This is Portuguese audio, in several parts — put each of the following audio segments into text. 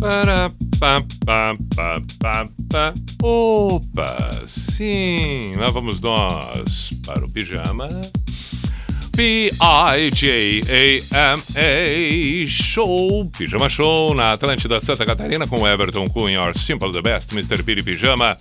Para, pá, pá, pá, pá, pá. Opa, sim, lá vamos nós para o pijama. P-I-J-A-M-A Show, Pijama Show na Atlântida Santa Catarina com Everton Cunha, Simple the Best, Mr. Piri Pijama.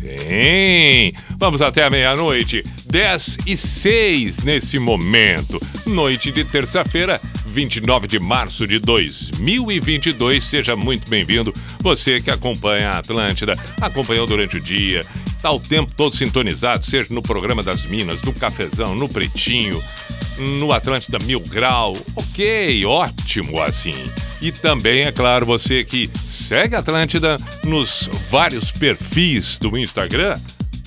Sim, vamos até a meia-noite, 10 e 6 nesse momento, noite de terça-feira, 29 de março de 2022. Seja muito bem-vindo, você que acompanha a Atlântida, acompanhou durante o dia, está o tempo todo sintonizado, seja no programa das Minas, no Cafezão, no Pretinho, no Atlântida Mil Grau. Ok, ótimo assim. E também, é claro, você que segue Atlântida nos vários perfis do Instagram,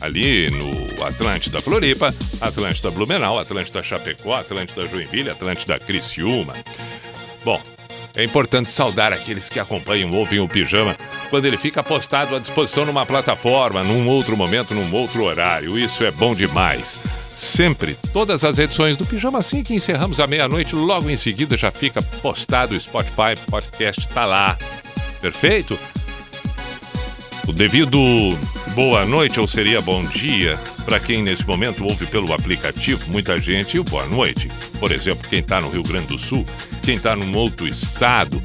ali no Atlântida Floripa, Atlântida Blumenau, Atlântida Chapecó, Atlântida Joinville, Atlântida Criciúma. Bom, é importante saudar aqueles que acompanham, ouvem o Pijama, quando ele fica postado à disposição numa plataforma, num outro momento, num outro horário. Isso é bom demais. Sempre, todas as edições do Pijama, assim que encerramos à meia-noite, logo em seguida já fica postado o Spotify, podcast tá lá. Perfeito? O devido boa noite ou seria bom dia para quem nesse momento ouve pelo aplicativo, muita gente, e o boa noite. Por exemplo, quem está no Rio Grande do Sul, quem está num outro estado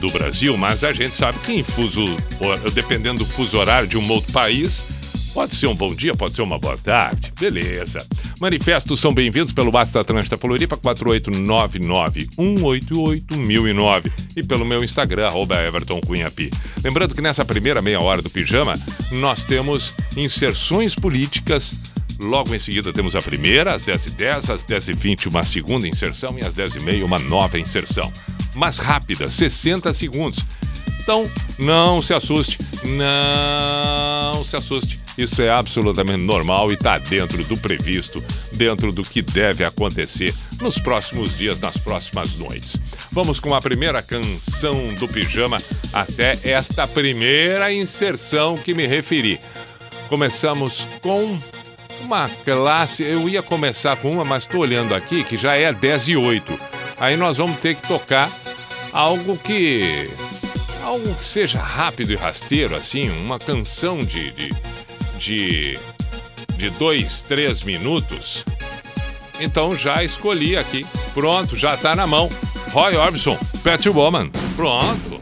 do Brasil, mas a gente sabe que em fuso, dependendo do fuso horário de um outro país, pode ser um bom dia, pode ser uma boa tarde. Beleza. Manifestos são bem-vindos pelo Basta Atlântida Floripa 489-188-1009 e pelo meu Instagram, arroba. Lembrando que nessa primeira meia hora do Pijama, nós temos inserções políticas Logo em seguida temos a primeira, às 10h10, às 10h20, uma segunda inserção e às 10h30, uma nova inserção. Mas rápida, 60 segundos. Então, não se assuste, não se assuste. Isso é absolutamente normal e está dentro do previsto, dentro do que deve acontecer nos próximos dias, nas próximas noites. Vamos com a primeira canção do pijama até esta primeira inserção que me referi. Começamos com uma classe. Eu ia começar com uma, mas estou olhando aqui que já é 10 e 8. Aí nós vamos ter que tocar algo que. Algo que seja rápido e rasteiro, assim, uma canção de. de. de, de dois, três minutos. Então já escolhi aqui. Pronto, já está na mão. Roy Orbison, Pet Woman. Pronto.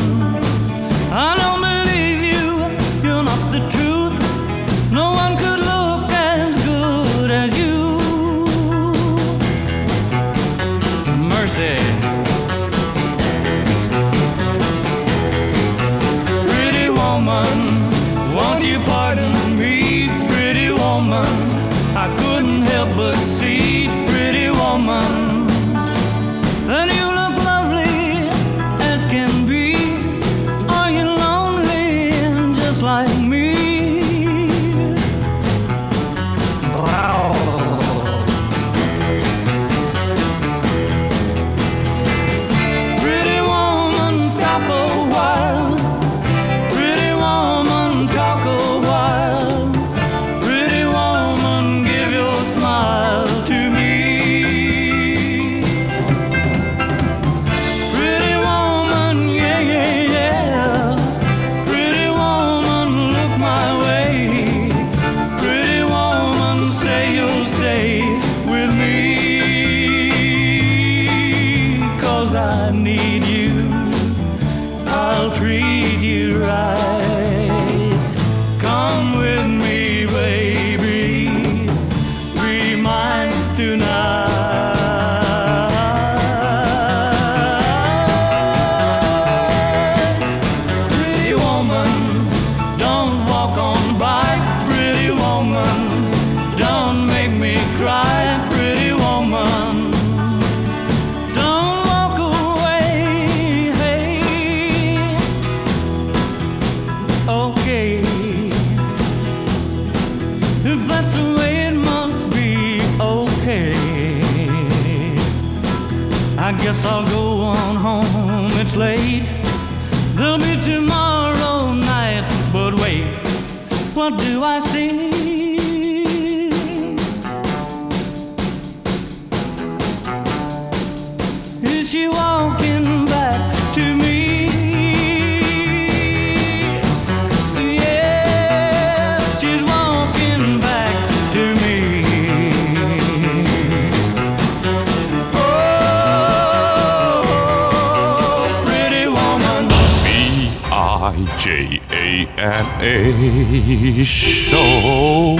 Show.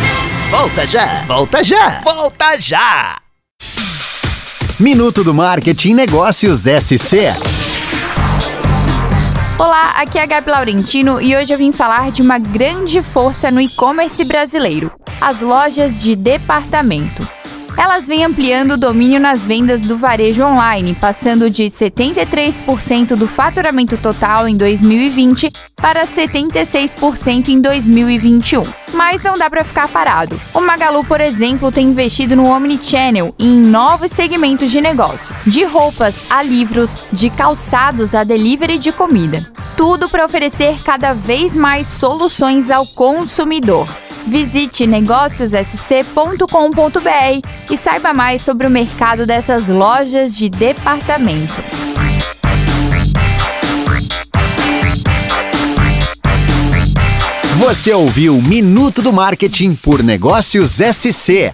Volta já, volta já, volta já. Minuto do Marketing Negócios SC. Olá, aqui é a Gabi Laurentino e hoje eu vim falar de uma grande força no e-commerce brasileiro: as lojas de departamento. Elas vêm ampliando o domínio nas vendas do varejo online, passando de 73% do faturamento total em 2020 para 76% em 2021. Mas não dá para ficar parado. O Magalu, por exemplo, tem investido no Omnichannel e em novos segmentos de negócio, de roupas a livros, de calçados a delivery de comida. Tudo para oferecer cada vez mais soluções ao consumidor. Visite negóciossc.com.br e saiba mais sobre o mercado dessas lojas de departamento. Você ouviu Minuto do Marketing por Negócios SC.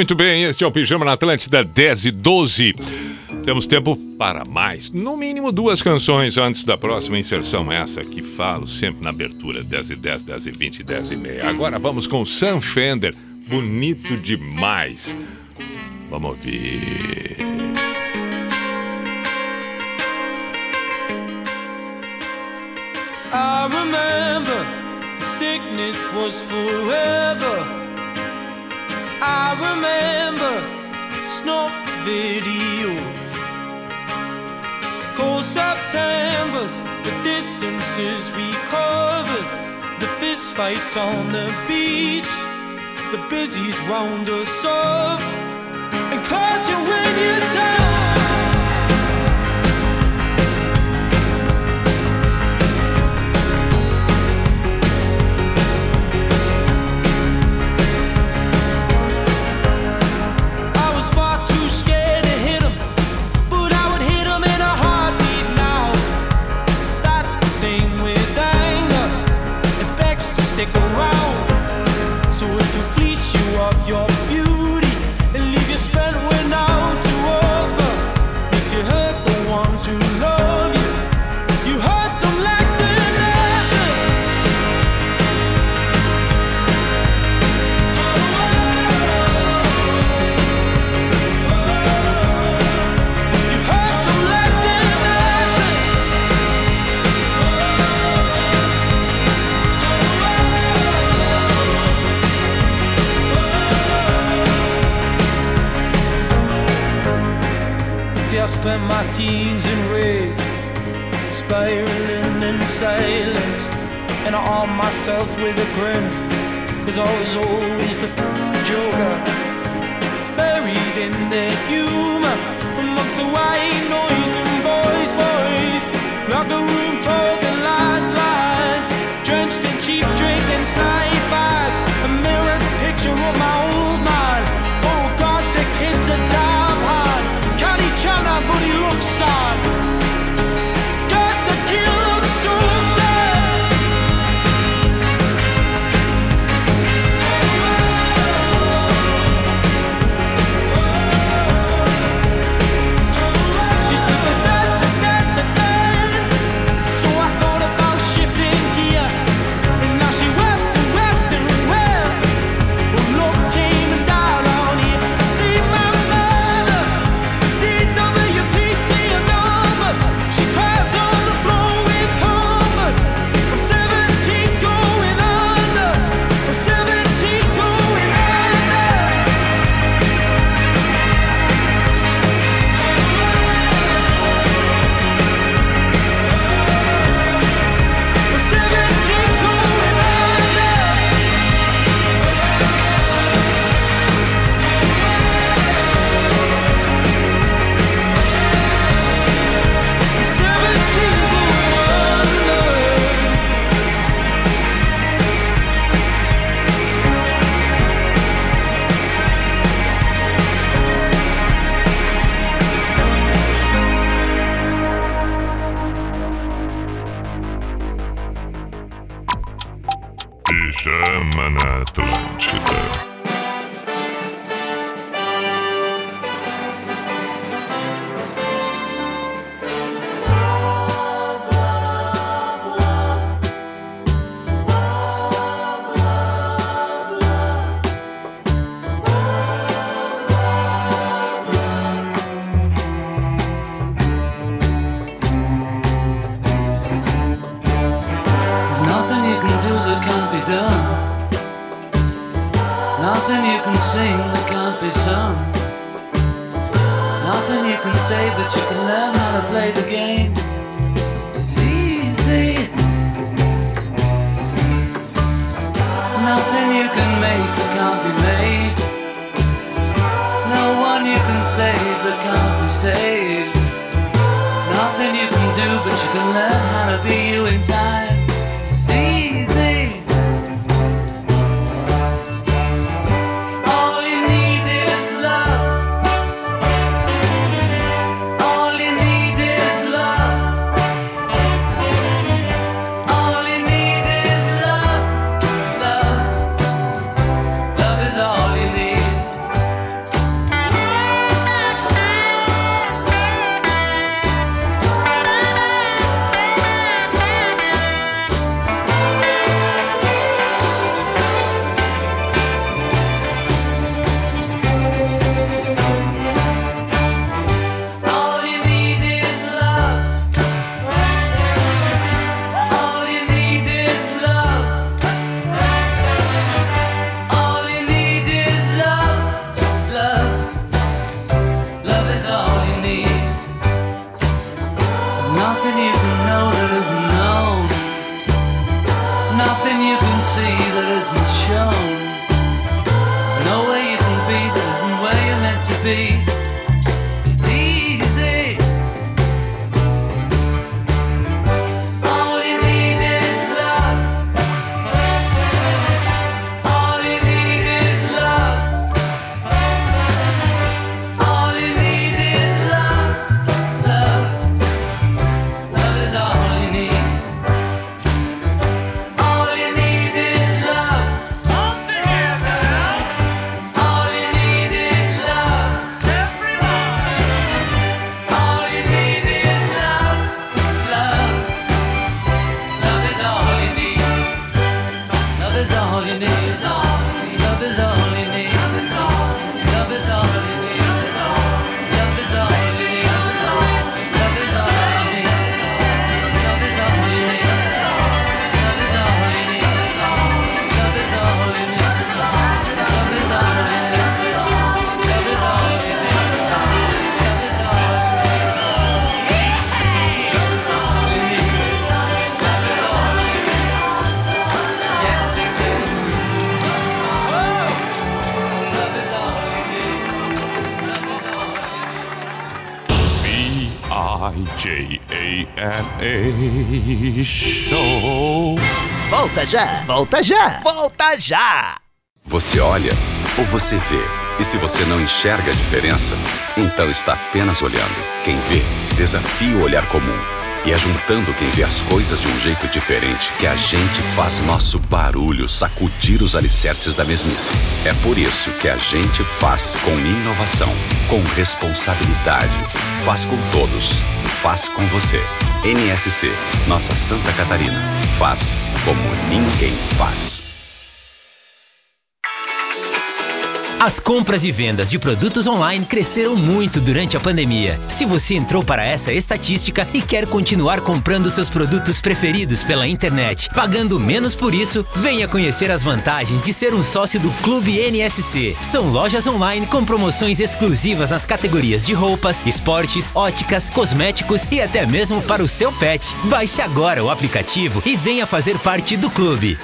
Muito bem, este é o Pijama na Atlântida 10 e 12. Temos tempo para mais, no mínimo duas canções antes da próxima inserção, essa que falo sempre na abertura, 10 e 10, 10 e 20, 10 e meia. Agora vamos com Sam Fender, bonito demais. Vamos ouvir. I remember the sickness was forever. I remember snuff videos. Cold Septembers, the distances we covered, the fist fights on the beach, the busies round us up, and you when you're down. Teens in rage, spiraling in silence, and I arm myself with a grin, cause I was always the joker, buried in their humor, amongst the white noise and boys, boys, the room talking lines, lines, drenched in cheap drink and snipe bags, a mirrored picture of my old Show. Volta já, volta já. Volta já! Você olha ou você vê? E se você não enxerga a diferença, então está apenas olhando. Quem vê, desafia o olhar comum. E é juntando quem vê as coisas de um jeito diferente que a gente faz nosso barulho sacudir os alicerces da mesmice. É por isso que a gente faz com inovação, com responsabilidade. Faz com todos. Faz com você. NSC, nossa Santa Catarina. Faz como ninguém faz. As compras e vendas de produtos online cresceram muito durante a pandemia. Se você entrou para essa estatística e quer continuar comprando seus produtos preferidos pela internet, pagando menos por isso, venha conhecer as vantagens de ser um sócio do Clube NSC. São lojas online com promoções exclusivas nas categorias de roupas, esportes, óticas, cosméticos e até mesmo para o seu pet. Baixe agora o aplicativo e venha fazer parte do clube.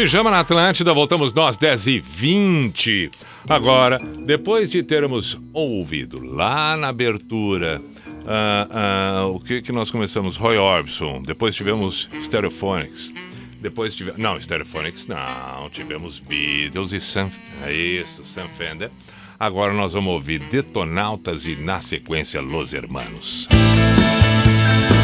Pijama na Atlântida, voltamos nós 10 e 20. Agora, depois de termos ouvido lá na abertura ah, ah, o que que nós começamos? Roy Orbison, depois tivemos Stereophonics, Depois tivemos. Não, Stereophonics não. Tivemos Beatles e Sam. É isso, Sam Fender. Agora nós vamos ouvir Detonautas e, na sequência, Los Hermanos. Talvez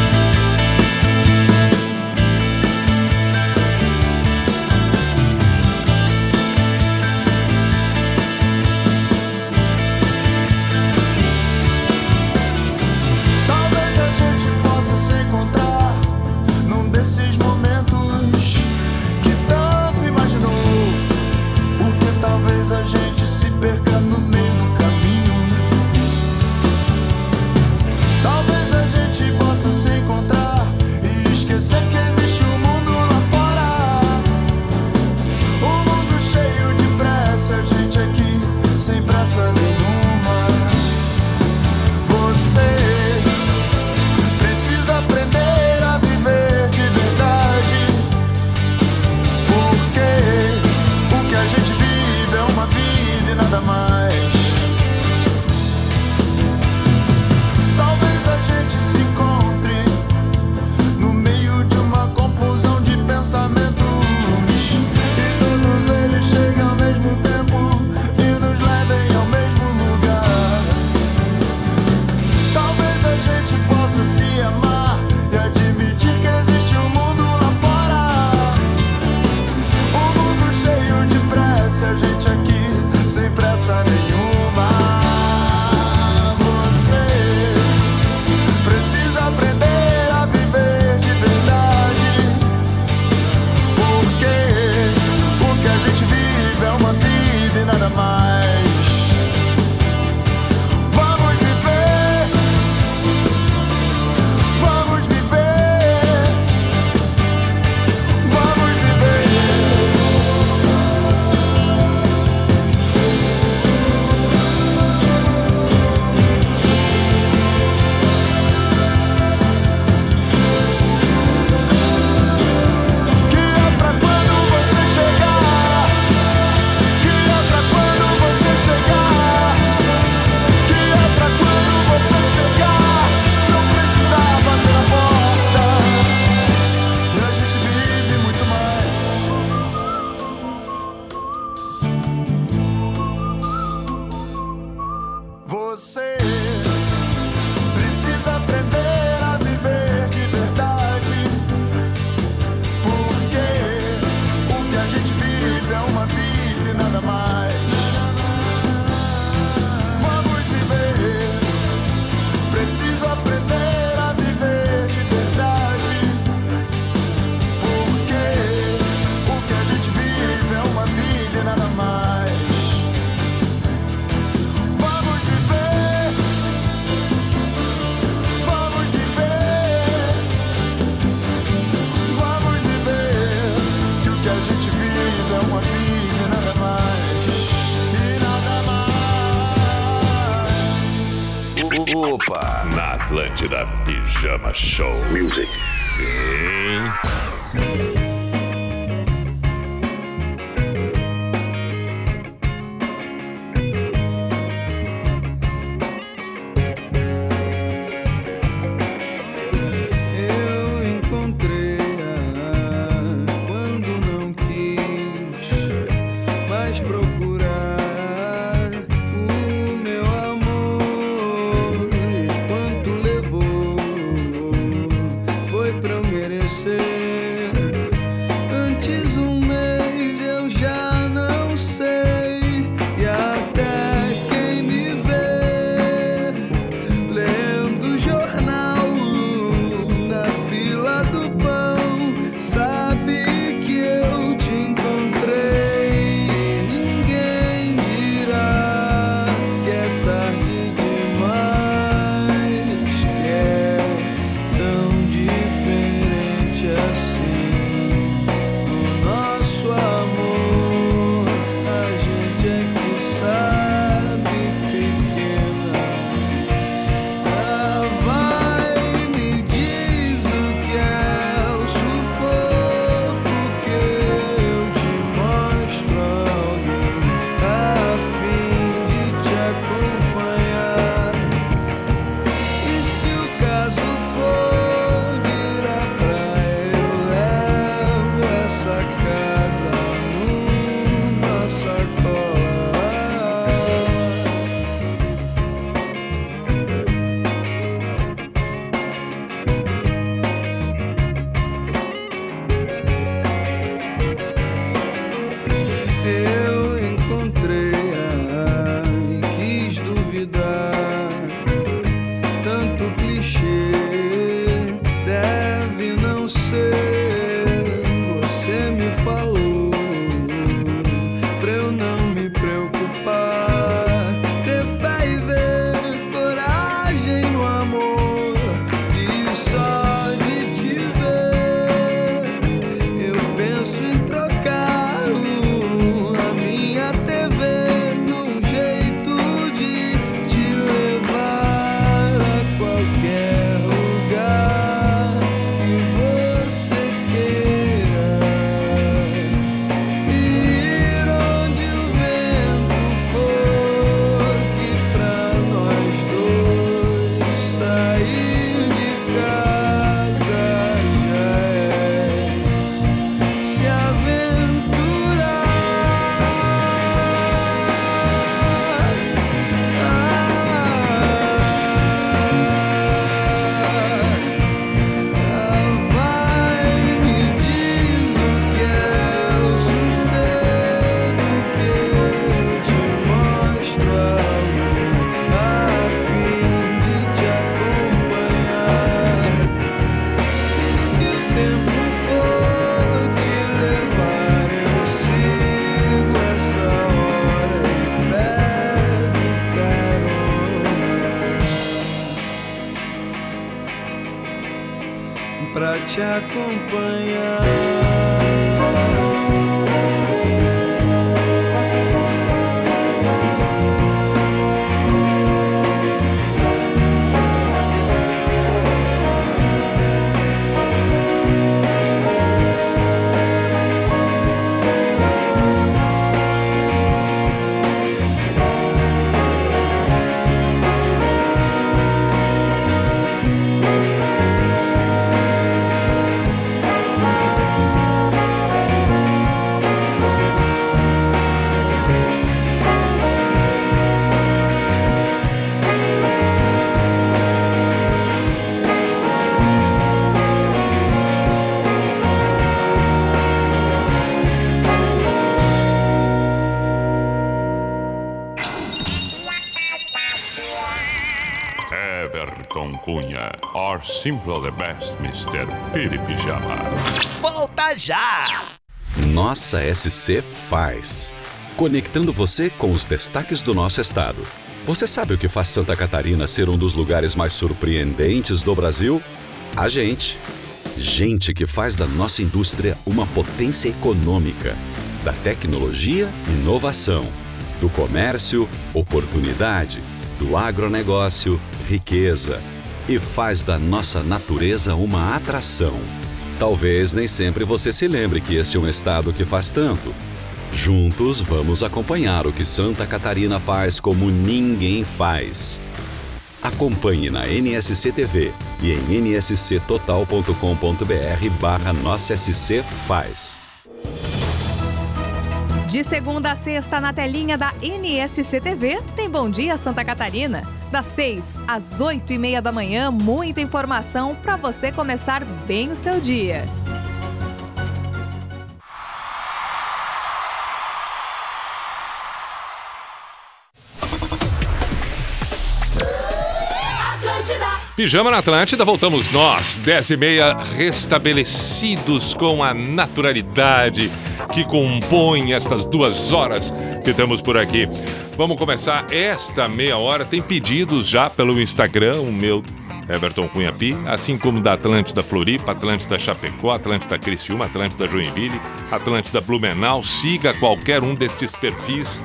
Atlântida Pijama Show. Music. Simple the best, Mr. Piri Pijama. Volta já! Nossa SC faz. Conectando você com os destaques do nosso estado. Você sabe o que faz Santa Catarina ser um dos lugares mais surpreendentes do Brasil? A gente. Gente que faz da nossa indústria uma potência econômica. Da tecnologia, inovação. Do comércio, oportunidade. Do agronegócio, riqueza. E faz da nossa natureza uma atração. Talvez nem sempre você se lembre que este é um estado que faz tanto. Juntos vamos acompanhar o que Santa Catarina faz como ninguém faz. Acompanhe na NSC TV e em nsctotal.com.br barra Faz. De segunda a sexta, na telinha da NSC TV, tem Bom Dia Santa Catarina. Das 6 às 8 e meia da manhã, muita informação para você começar bem o seu dia. Pijama na Atlântida, voltamos nós, 10 e meia, restabelecidos com a naturalidade que compõe estas duas horas que estamos por aqui. Vamos começar esta meia hora. Tem pedidos já pelo Instagram, o meu Everton Cunha Pi, assim como da Atlântida Floripa, Atlântida Chapecó, Atlântida Criciúma, Atlântida Joinville, Atlântida Blumenau. Siga qualquer um destes perfis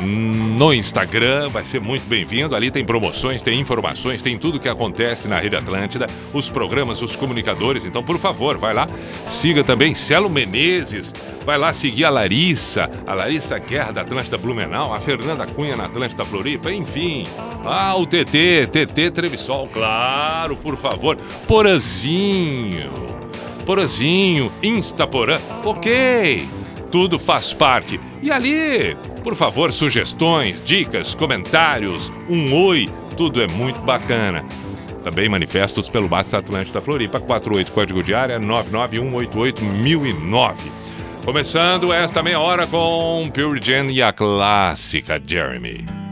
no Instagram, vai ser muito bem-vindo. Ali tem promoções, tem informações, tem tudo que acontece na Rede Atlântida, os programas, os comunicadores. Então, por favor, vai lá. Siga também Celo Menezes, vai lá seguir a Larissa, a Larissa Guerra da Atlântida Blumenau, a Fernanda Cunha na Atlântida Floripa, enfim. Ah, o TT, TT Trevisol, claro, por favor. Porazinho, Porazinho, Instaporã, ok. Tudo faz parte. E ali, por favor, sugestões, dicas, comentários, um oi, tudo é muito bacana. Também manifestos pelo Basta Atlântida Floripa, 48 código de área 991881009. Começando esta meia hora com Pure Gen e a clássica Jeremy.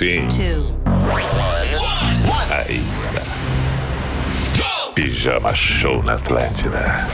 Sim. Aí está. Pijama Show na Atlântida.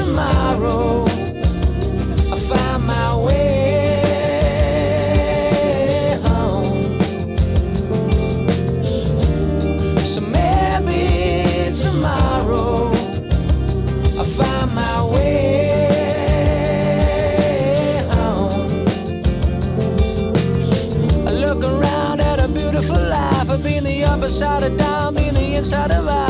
Tomorrow. I find my way home. So maybe tomorrow I find my way home. I look around at a beautiful life. Been the side of down, been the inside of I,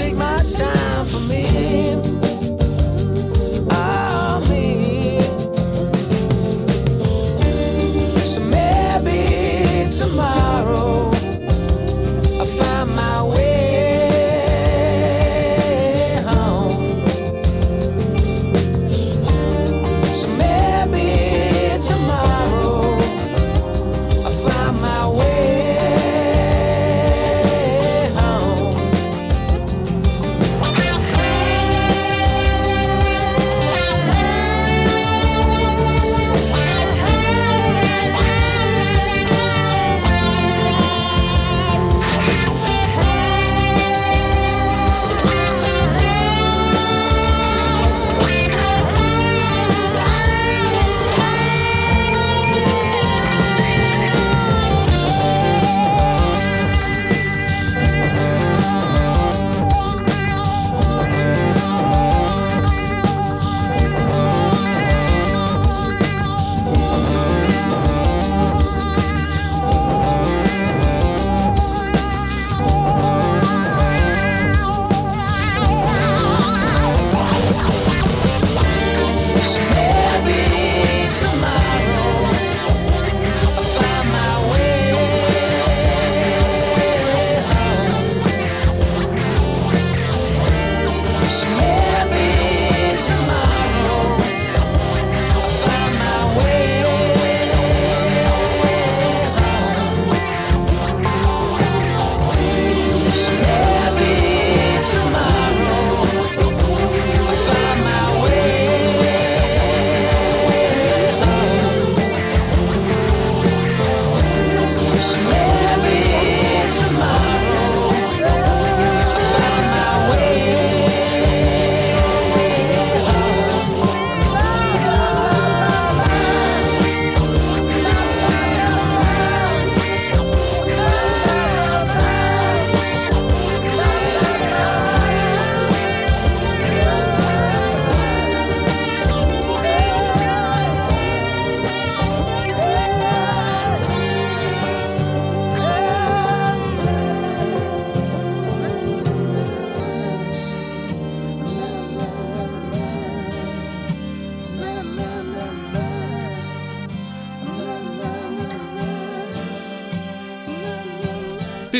take my time for me.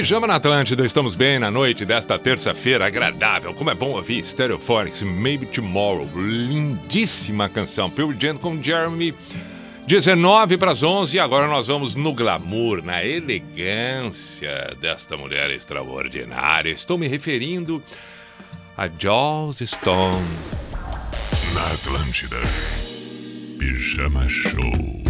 Pijama na Atlântida, estamos bem na noite desta terça-feira agradável. Como é bom ouvir Stereophonics, Maybe Tomorrow. Lindíssima canção. Pure Gent com Jeremy. 19 para as 11 e agora nós vamos no glamour, na elegância desta mulher extraordinária. Estou me referindo a Joss Stone. Na Atlântida. Pijama Show.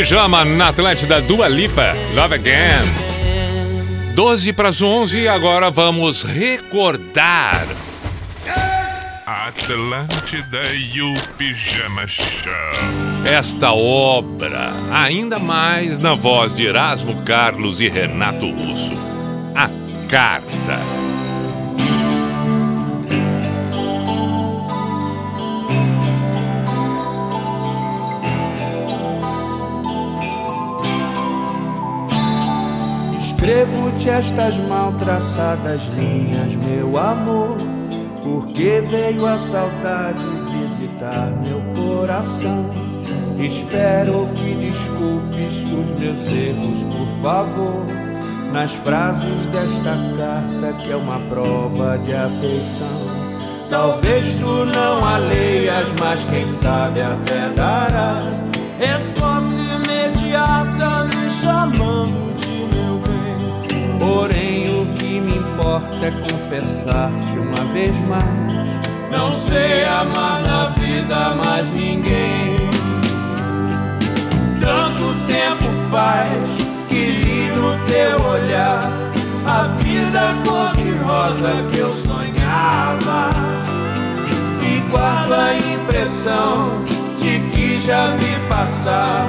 Pijama na Atlântida, Dua Lipa, Love Again. 12 para as 11, agora vamos recordar. Atlântida e o Pijama Show. esta obra, ainda mais na voz de Erasmo Carlos e Renato Russo. A Carta. Escrevo-te estas mal traçadas linhas, meu amor, porque veio a saudade visitar meu coração. Espero que desculpes os meus erros, por favor, nas frases desta carta que é uma prova de afeição. Talvez tu não a leias, mas quem sabe até darás resposta imediata me chamando de. Porém, o que me importa é confessar-te uma vez mais: não sei amar na vida mais ninguém. Tanto tempo faz que li no teu olhar a vida cor-de-rosa que eu sonhava. E guardo a impressão de que já vi passar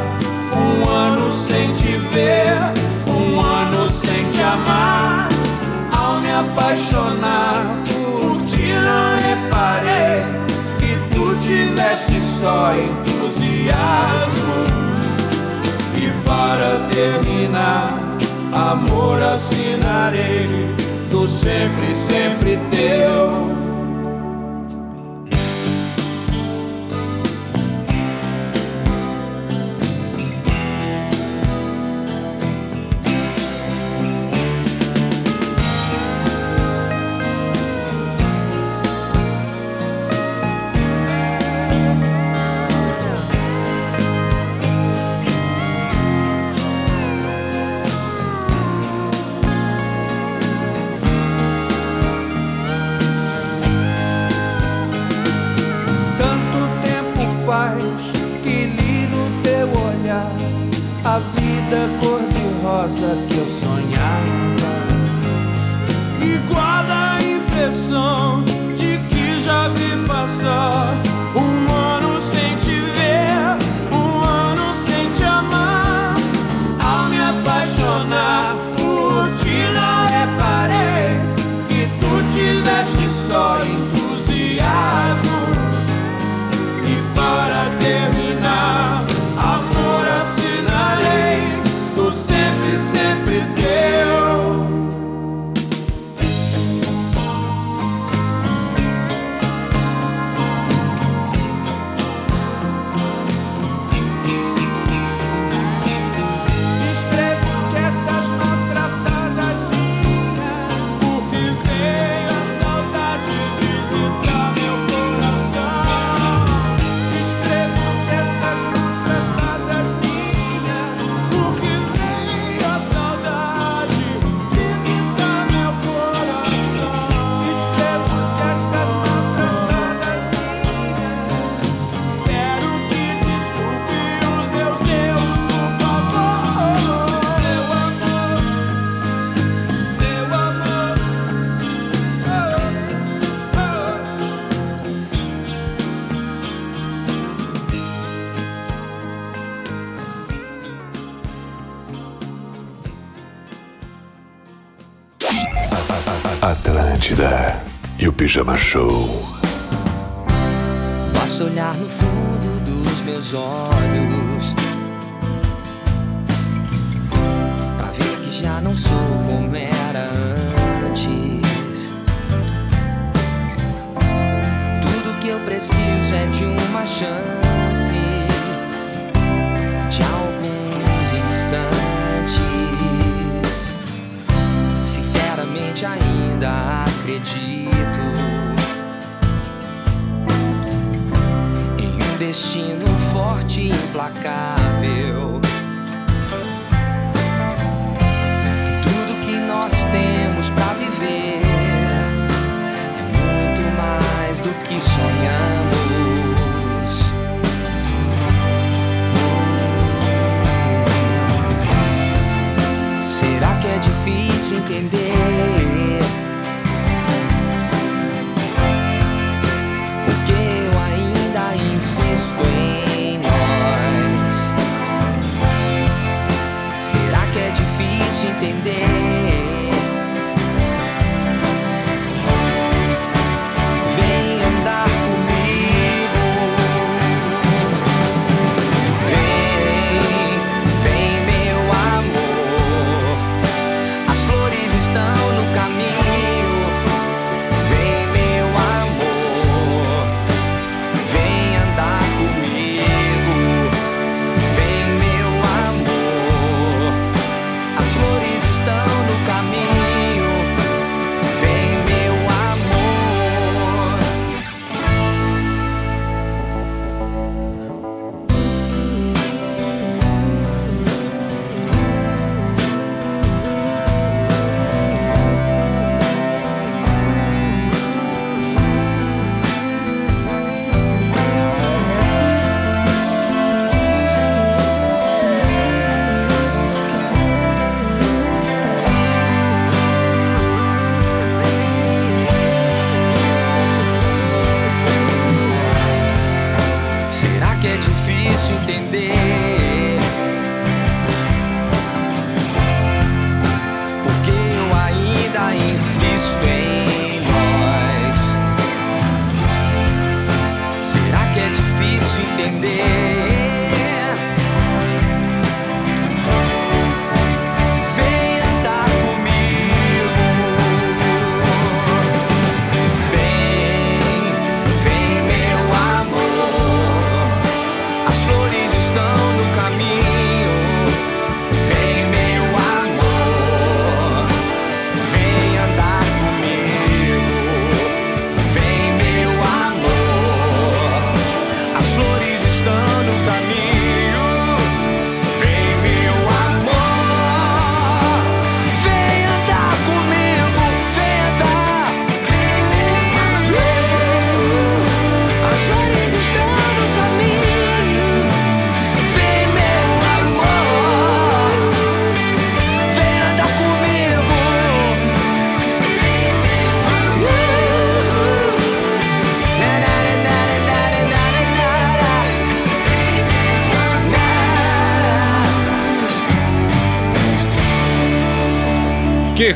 um ano sem te ver, um ano te amar. Ao me apaixonar por ti, não reparei que tu tiveste só entusiasmo. E para terminar, amor assinarei do sempre, sempre teu. Pijama Show. Basta olhar no fundo dos meus olhos Pra ver que já não sou como era antes Tudo que eu preciso é de uma chance, de alguns instantes. Sinceramente, ainda acredito destino forte e implacável. Que tudo que nós temos pra viver é muito mais do que sonhamos. Será que é difícil entender? Em nós. Será que é difícil entender?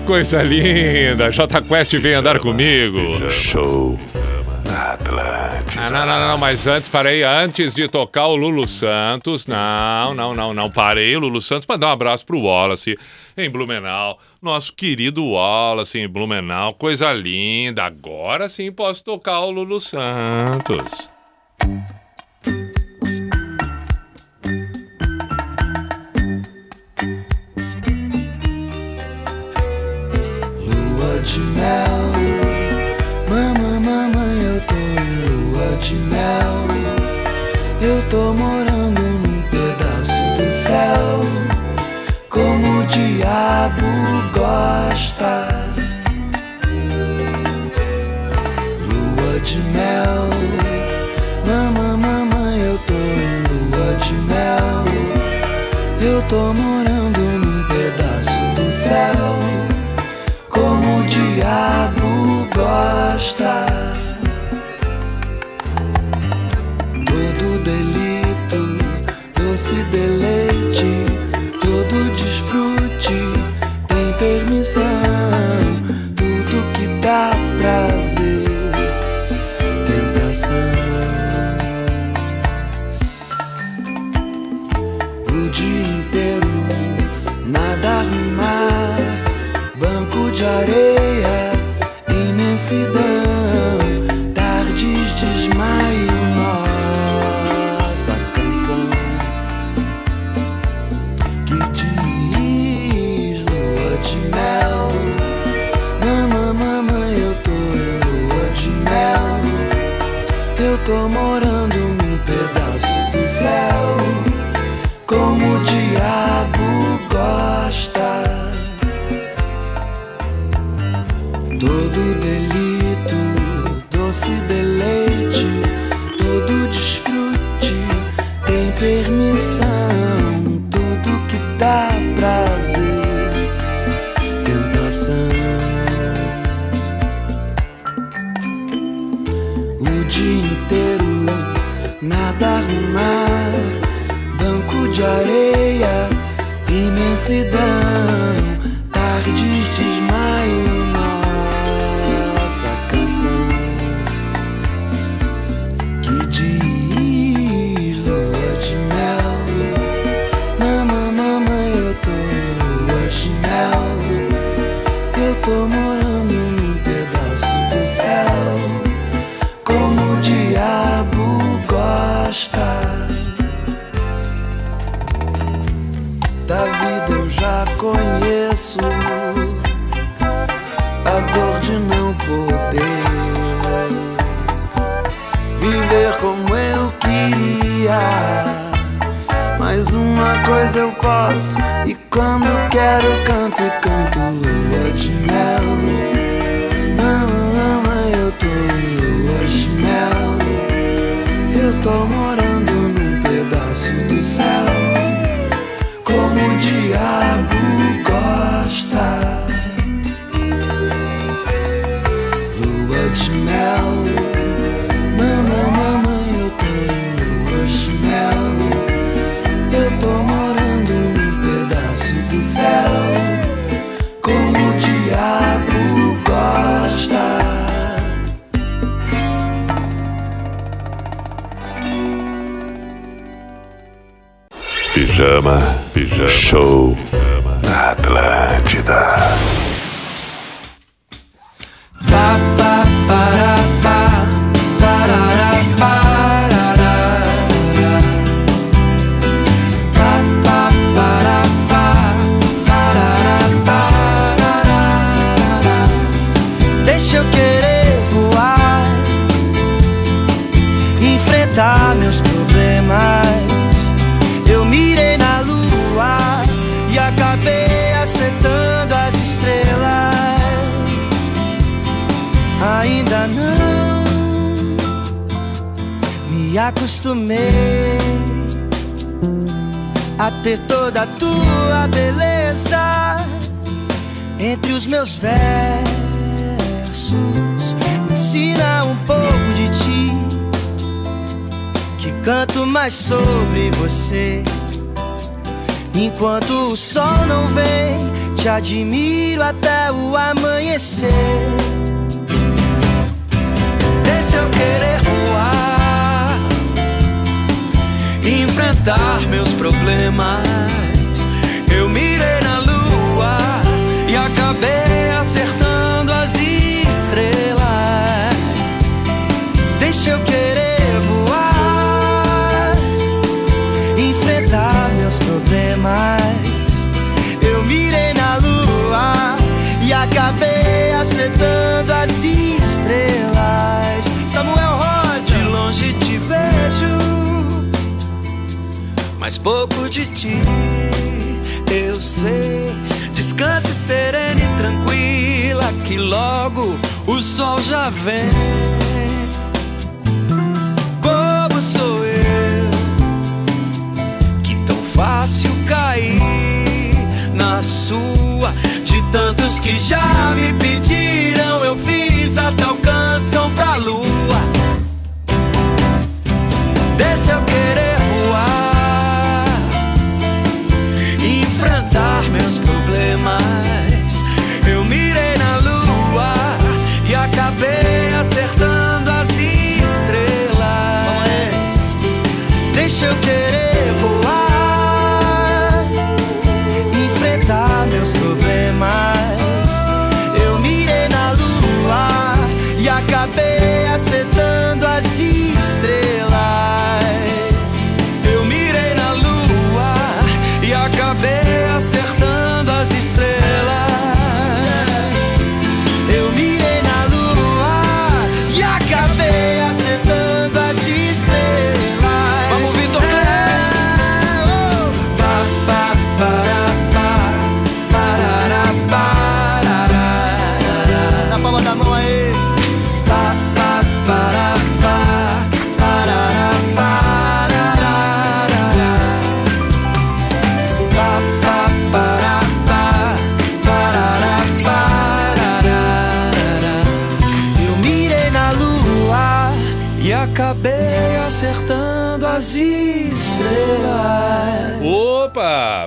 Coisa linda! J Quest vem andar comigo. Show. Ah, não, não, não, mas antes, parei, antes de tocar o Lulu Santos, não, não, não, não, parei o Lulu Santos para dar um abraço pro Wallace em Blumenau, nosso querido Wallace em Blumenau, coisa linda, agora sim posso tocar o Lulu Santos. De mel. Eu tô morando num pedaço do céu, como o diabo gosta. Lua de mel, mamãe, mamãe, eu tô em lua de mel. Eu tô morando num pedaço do céu como o diabo gosta. Doce deleite,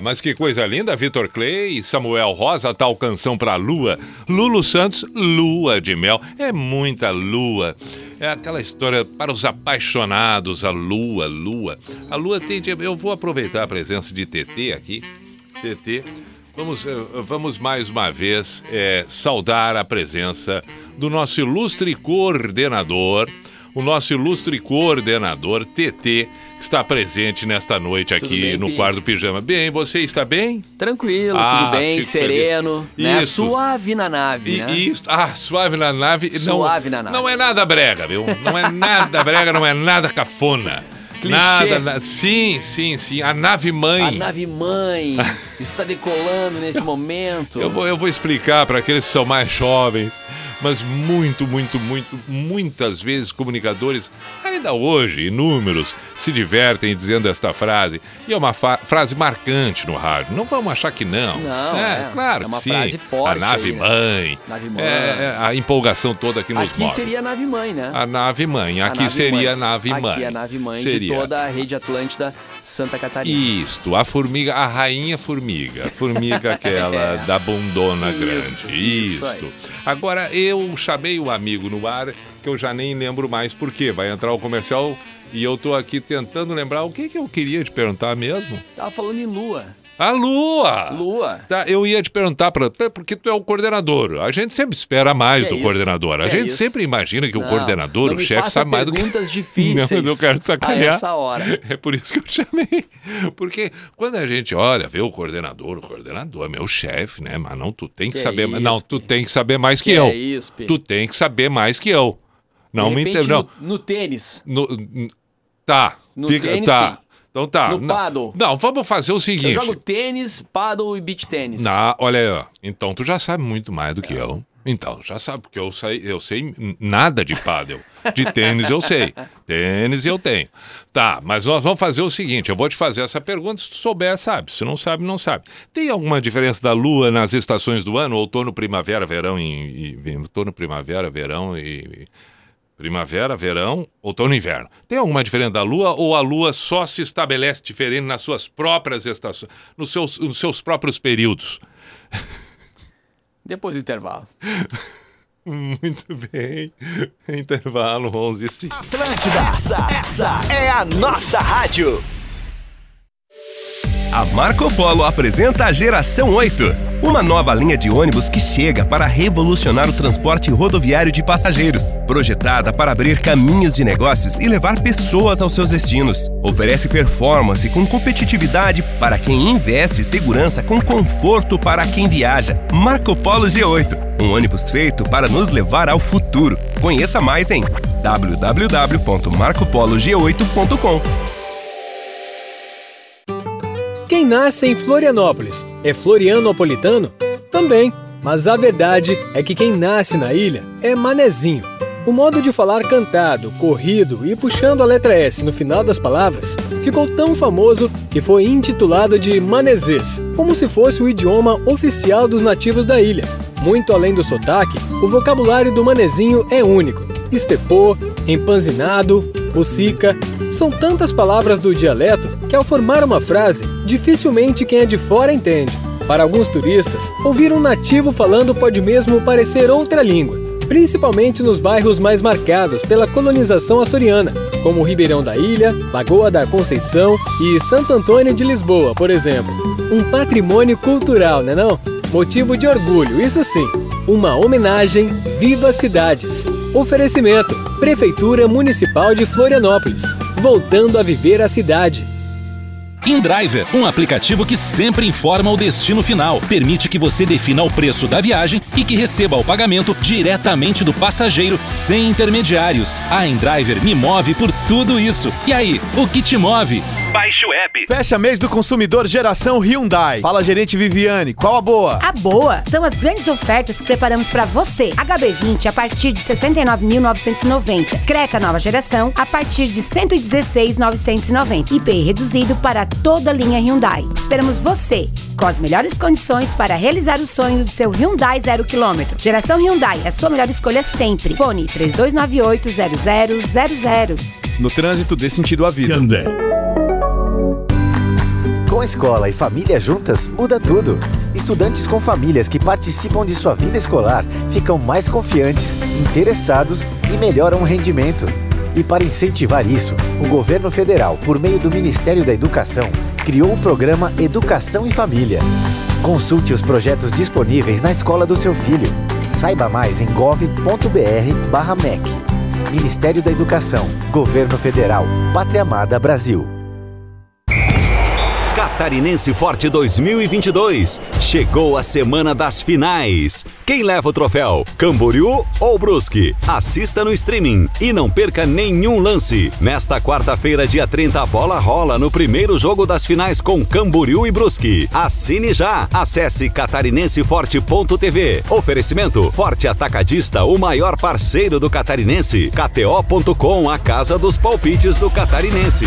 mas que coisa linda, Vitor Clay, Samuel Rosa, tal canção pra lua. Lulu Santos, lua de mel. É muita lua. É aquela história para os apaixonados, a lua, lua. A lua tem. de- Eu vou aproveitar a presença de TT aqui. TT, vamos, eh, vamos mais uma vez eh, saudar a presença do nosso ilustre coordenador, o nosso ilustre coordenador TT, está presente nesta noite aqui bem, no quarto pijama. Bem, você está bem? Tranquilo, Ah, tudo bem, sereno, né? Suave na nave, E, né? Isso, ah, suave na nave. Suave não, na nave. Não é nada brega, viu? Não é nada brega, não é nada cafona. Clichê. Nada, na- sim, sim, sim. A nave mãe. A nave mãe está decolando nesse momento. Eu vou, eu vou explicar para aqueles que são mais jovens, mas muito, muito, muito, muitas vezes comunicadores, ainda hoje, inúmeros, se divertem dizendo esta frase. E é uma frase marcante no rádio. Não vamos achar que não. Não, é. claro É uma sim. frase forte A nave aí, né? mãe. Nave mãe. É, é, a empolgação toda aqui nos Aqui seria a nave mãe, né? A nave mãe. A Aqui nave seria mãe. a nave mãe. Aqui é a nave mãe Seria. de toda a rede Atlântida Santa Catarina. Isto, a formiga, a rainha formiga. A formiga aquela da bundona grande. isso. Agora, eu chamei o amigo no ar, que eu já nem lembro mais por quê. Vai entrar o comercial e eu tô aqui tentando lembrar o que, que eu queria te perguntar mesmo. Tava falando em lua. A Lua! Lua. Tá, eu ia te perguntar, pra, porque tu é o coordenador. A gente sempre espera mais Que do isso? coordenador. A gente isso? sempre imagina que o Não, coordenador, não o chefe, sabe mais do que. perguntas difíceis Não, eu quero sacanear. a essa hora. É por isso que eu te chamei. Porque quando a gente olha, vê o coordenador, o coordenador é meu chefe, né? Mas não, tu tem que, Que saber. isso, não, tu tem que saber mais que, Que eu. é isso, tu tem que saber mais que eu. Não me. Não. No, no tênis. No- tá. No fica, tênis, tá. sim. Então tá. No não, paddle. Não, vamos fazer o seguinte. Eu jogo tênis, paddle e beach tênis. Na, olha aí, ó. Então tu já sabe muito mais do que eu. Então, já sabe, porque eu sei, eu sei nada de pádel. De tênis eu sei. Tênis eu tenho. Tá, mas nós vamos fazer o seguinte: eu vou te fazer essa pergunta, se tu souber, sabe. Se não sabe, não sabe. Tem alguma diferença da lua nas estações do ano? Outono, primavera, verão e. e outono, primavera, verão e. Primavera, verão, outono e inverno. Tem alguma diferença da Lua ou a Lua só se estabelece diferente nas suas próprias estações, nos seus, nos seus próprios períodos? Depois do intervalo. Muito bem. Intervalo 11 e 5. Atlântida, essa, essa é a nossa rádio. A Marco Polo apresenta a Geração 8, uma nova linha de ônibus que chega para revolucionar o transporte rodoviário de passageiros, projetada para abrir caminhos de negócios e levar pessoas aos seus destinos. Oferece performance com competitividade para quem investe segurança com conforto para quem viaja. Marco Polo G8, um ônibus feito para nos levar ao futuro. Conheça mais em www.marcopolog8.com. nasce em Florianópolis é florianopolitano? Também, mas a verdade é que quem nasce na ilha é manezinho. O modo de falar cantado, corrido e puxando a letra S no final das palavras ficou tão famoso que foi intitulado de manezês, como se fosse o idioma oficial dos nativos da ilha. Muito além do sotaque, o vocabulário do manezinho é único. Estepô, empanzinado, bucica, são tantas palavras do dialeto que ao formar uma frase, dificilmente quem é de fora entende. Para alguns turistas, ouvir um nativo falando pode mesmo parecer outra língua, principalmente nos bairros mais marcados pela colonização açoriana, como Ribeirão da Ilha, Lagoa da Conceição e Santo Antônio de Lisboa, por exemplo. Um patrimônio cultural, né não? Motivo de orgulho, isso sim. Uma homenagem Viva Cidades. Oferecimento: Prefeitura Municipal de Florianópolis. Voltando a viver a cidade. InDriver, um aplicativo que sempre informa o destino final. Permite que você defina o preço da viagem e que receba o pagamento diretamente do passageiro, sem intermediários. A InDriver me move por tudo isso. E aí, o que te move? Baixe o app. Fecha mês do consumidor geração Hyundai. Fala gerente Viviane, qual a boa? A boa são as grandes ofertas que preparamos para você. HB20 a partir de 69.990. Creta nova geração a partir de 116.990. IPI reduzido para toda a linha Hyundai. Esperamos você com as melhores condições para realizar o sonho do seu Hyundai zero quilômetro. Geração Hyundai, a sua melhor escolha sempre. Fone 3298 0000. No trânsito dê sentido à vida. Hyundai. Com escola e família juntas, muda tudo. Estudantes com famílias que participam de sua vida escolar ficam mais confiantes, interessados e melhoram o rendimento. E para incentivar isso, o governo federal, por meio do Ministério da Educação, criou o programa Educação em Família. Consulte os projetos disponíveis na escola do seu filho. Saiba mais em gov.br/mec. Ministério da Educação, Governo Federal, Pátria Amada Brasil. Catarinense Forte 2022. Chegou a semana das finais. Quem leva o troféu? Camboriú ou Brusque? Assista no streaming e não perca nenhum lance. Nesta quarta-feira, dia 30, a bola rola no primeiro jogo das finais com Camboriú e Brusque. Assine já. Acesse catarinenseforte.tv. Oferecimento Forte Atacadista, o maior parceiro do catarinense. KTO.com, a casa dos palpites do catarinense.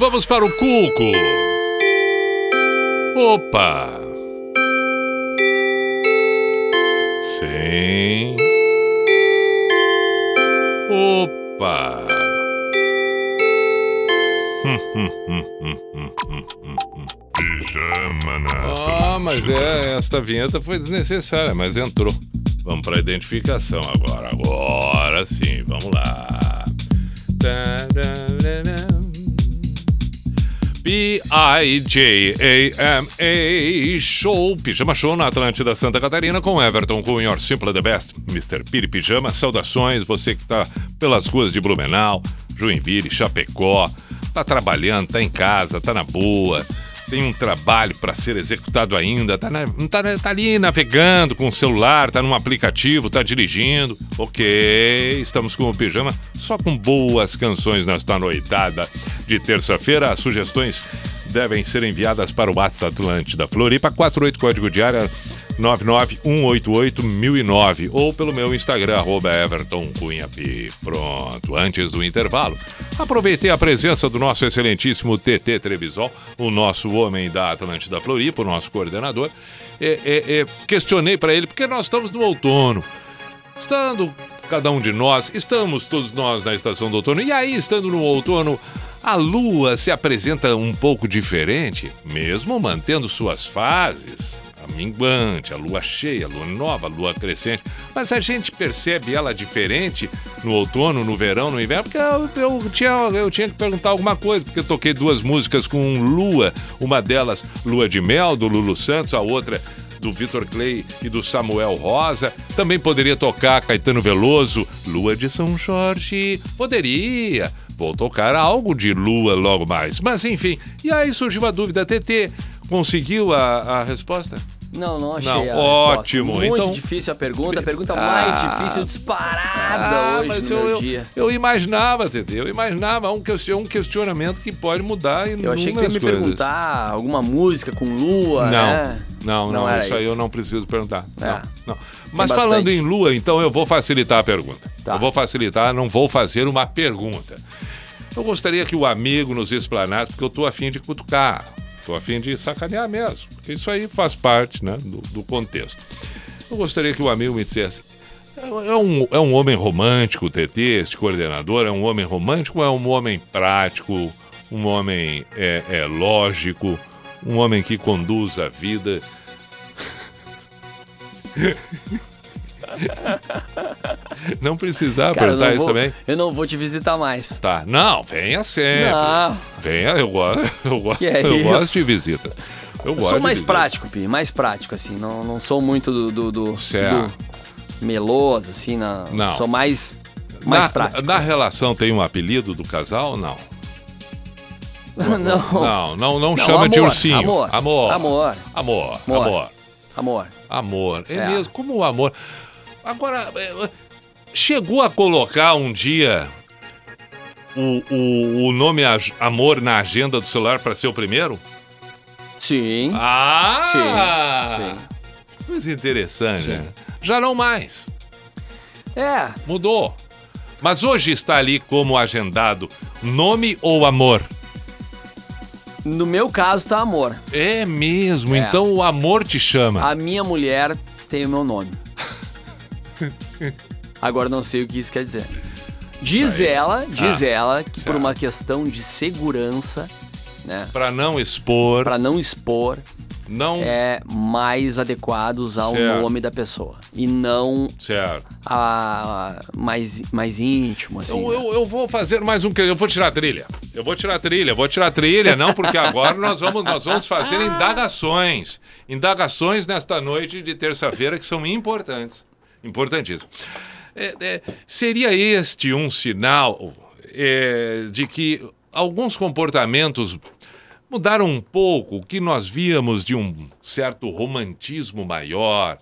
Vamos para o Cuco. Opa. Sim. Opa. Pijama na Ah, mas é, esta vinheta foi desnecessária, mas entrou. Vamos para identificação agora. Agora sim, vamos lá. P-I-J-A-M-A Show, Pijama Show na Atlântida Santa Catarina com Everton Cunha, Your Simple the Best, Mr. Piri Pijama, saudações, você que tá pelas ruas de Blumenau, Joinville, Chapecó, tá trabalhando, tá em casa, tá na boa, tem um trabalho para ser executado ainda, tá, na- tá, tá ali navegando com o celular, tá num aplicativo, tá dirigindo. Ok, estamos com o pijama só com boas canções nesta noitada de terça-feira. As sugestões devem ser enviadas para o WhatsApp Atlântida Floripa 48 código de área 991881009 ou pelo meu Instagram, arroba. Pronto, antes do intervalo, aproveitei a presença do nosso excelentíssimo TT Trevisol, o nosso homem da Atlântida Floripa, o nosso coordenador. E, e- e questionei para ele, porque nós estamos no outono. Estando cada um de nós, estamos todos nós na estação do outono, e aí, estando no outono, a lua se apresenta um pouco diferente, mesmo mantendo suas fases. A minguante, a lua cheia, a lua nova, a lua crescente. Mas a gente percebe ela diferente no outono, no verão, no inverno, porque eu, eu tinha, eu tinha que perguntar alguma coisa, porque eu toquei duas músicas com lua, uma delas Lua de Mel, do Lulu Santos, a outra do Vitor Clay e do Samuel Rosa. Também poderia tocar Caetano Veloso, Lua de São Jorge. Poderia. Vou tocar algo de lua logo mais. Mas enfim, e aí surgiu a dúvida, TT, conseguiu a, a resposta? Não, não achei Não, a ótimo, resposta. Muito então- difícil a pergunta, a pergunta Ah. mais difícil disparada Ah, hoje mas eu, eu, dia. eu imaginava, TT, eu imaginava um, um questionamento que pode mudar em Eu achei que tu ia me coisas. perguntar alguma música com lua, Não, né? não, não, Não isso aí eu não preciso perguntar. É. Não, não. Mas falando em lua, então eu vou facilitar a pergunta. Tá. Eu vou facilitar, não vou fazer uma pergunta. Eu gostaria que o amigo nos explanasse, porque eu tô afim de cutucar. Tô afim de sacanear mesmo. Porque isso aí faz parte né, do, do contexto. Eu gostaria que o amigo me dissesse. É um, é um homem romântico, o TT, este coordenador? É um homem romântico ou é um homem prático? Um homem é, é lógico? Um homem que conduz a vida? Não precisava Cara, eu perguntar não isso vou- também? Eu não vou te visitar mais. Tá. Não, venha sempre. Não. Venha, eu gosto, eu gosto, Que é eu gosto de visitas. Eu, Eu sou de mais visitas. prático, Pi, mais prático, assim. Não, não sou muito do, do, do, do meloso, assim. Na, Não. Sou mais, mais na, prático. Na relação tem um apelido do casal não? Não. Não, não, não, Não, chama de amor, ursinho. amor, Amor. amor. Amor. Amor. Amor. Amor. Amor. É, É. mesmo, como o amor. Agora, é, chegou a colocar um dia o, o, o nome amor na agenda do celular para ser o primeiro? Sim. Ah! Sim, sim. Coisa interessante, Sim. né? Já não mais. É. Mudou. Mas hoje está ali como agendado nome ou amor? No meu caso tá amor. É mesmo, É. então o amor te chama. A minha mulher tem o meu nome. Agora não sei o que isso quer dizer. Diz aí. ela, diz Ah, ela que por certo. uma questão de segurança, né? Para não expor. Para não expor, não é mais adequado usar o Certo. nome da pessoa e não Certo. a, a mais mais íntimo assim. Eu, eu, eu vou fazer mais um que eu vou tirar a trilha. Eu vou tirar a trilha, vou tirar a trilha, não, porque agora nós vamos, nós vamos fazer indagações. Indagações nesta noite de terça-feira que são importantes. Importantíssimas. É, é, seria este um sinal é, de que alguns comportamentos mudaram um pouco, o que nós víamos de um certo romantismo maior,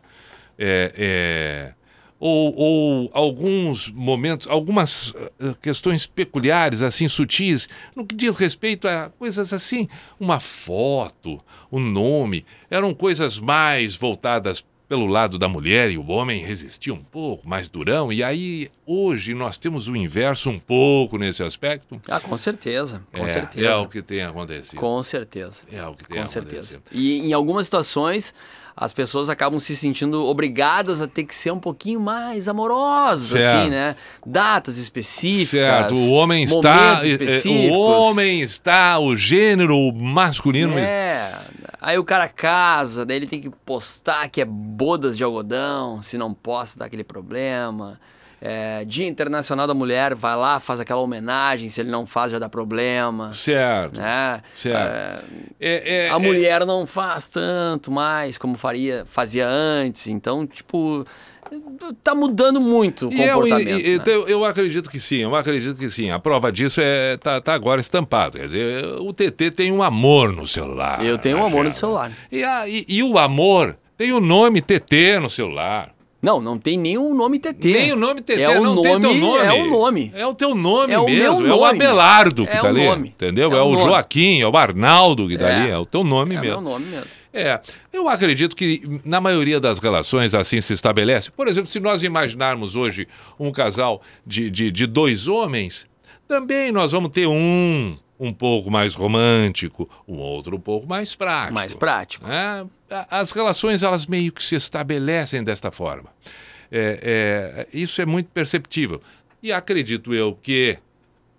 é, é, ou, ou alguns momentos, algumas eh, questões peculiares, assim, sutis, no que diz respeito a coisas assim, uma foto, o nome, eram coisas mais voltadas pelo lado da mulher e o homem resistia um pouco, mais durão, e aí hoje nós temos o inverso um pouco nesse aspecto. Ah, com certeza, com é, certeza. É o que tem acontecido. Com certeza. É o que tem Com acontecido. certeza. E em algumas situações, as pessoas acabam se sentindo obrigadas a ter que ser um pouquinho mais amorosas, Certo. assim, né? Datas específicas. Certo, o homem está. específicos. O homem está, o gênero masculino. É. Aí o cara casa, daí ele tem que postar que é bodas de algodão, se não posta dá aquele problema. É, Dia Internacional da Mulher, vai lá, faz aquela homenagem, se ele não faz já dá problema. Certo. Né? Certo. É, É, a mulher não faz tanto mais como faria, fazia antes, então, tipo, tá mudando muito o E eu, comportamento. e- né? eu, eu acredito que sim, eu acredito que sim. A prova disso é tá, tá agora estampado. Quer dizer, o TT tem um amor no celular. Eu tenho um amor no Angela. celular. E, a- e- e o amor tem o nome TT no celular. Não, não tem nenhum nome TT. Nem o nome TT, é o não nome, tem teu nome. É o nome. É o teu nome É o mesmo. meu É o nome. Abelardo que É tá o ali. nome. Entendeu? É É, o o nome. Joaquim, é o Arnaldo que tá É. ali. É o teu nome É mesmo. meu nome mesmo. É, eu acredito que na maioria das relações assim se estabelece. Por exemplo, se nós imaginarmos hoje um casal de, de, de dois homens, também nós vamos ter um um pouco mais romântico, um outro um pouco mais prático. Mais prático. É, as relações elas meio que se estabelecem desta forma. É, é, isso é muito perceptível. E acredito eu que,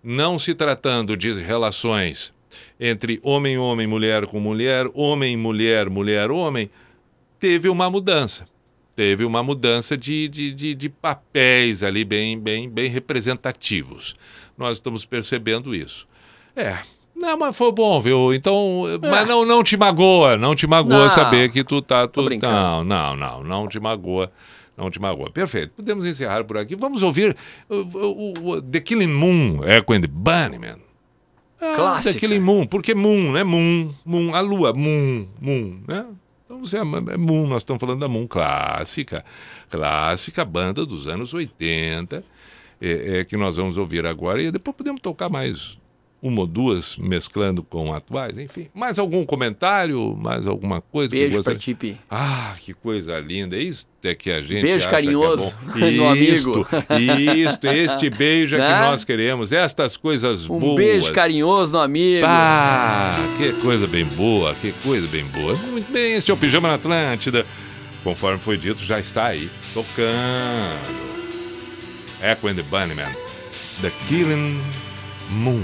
não se tratando de relações entre homem-homem, mulher com mulher, homem-mulher, mulher-homem, teve uma mudança. Teve uma mudança de, de, de, de papéis ali bem, bem, bem representativos. Nós estamos percebendo isso. É. Não, mas foi bom, viu? Então, mas não, não te magoa, não te magoa Não. saber que tu tá... Tu, não, não, não, não te magoa. Não te magoa. Perfeito. Podemos encerrar por aqui. Vamos ouvir o, o- o- The Killing Moon, Echo and the Bunnymen. Ah, Clássica. The Killing Moon. Porque Moon, né? Moon, Moon, a lua, Moon, Moon, né? Então, você é, é Moon, nós estamos falando da Moon clássica. Clássica, banda dos anos 80, é, é, que nós vamos ouvir agora. E depois podemos tocar mais uma ou duas, mesclando com atuais, enfim. Mais algum comentário? Mais alguma coisa? que Beijo gostaria- pra ti, Pi. ah, que coisa linda. Isso é que a gente. Beijo carinhoso que é bom. no amigo. Isto, este beijo é que Né? nós queremos. Estas coisas Um boas. beijo carinhoso no amigo. Ah, que coisa bem boa, que coisa bem boa. Muito bem, este é o Pijama na Atlântida. Conforme foi dito, já está aí, tocando. Echo and the Bunnymen. The Killing Moon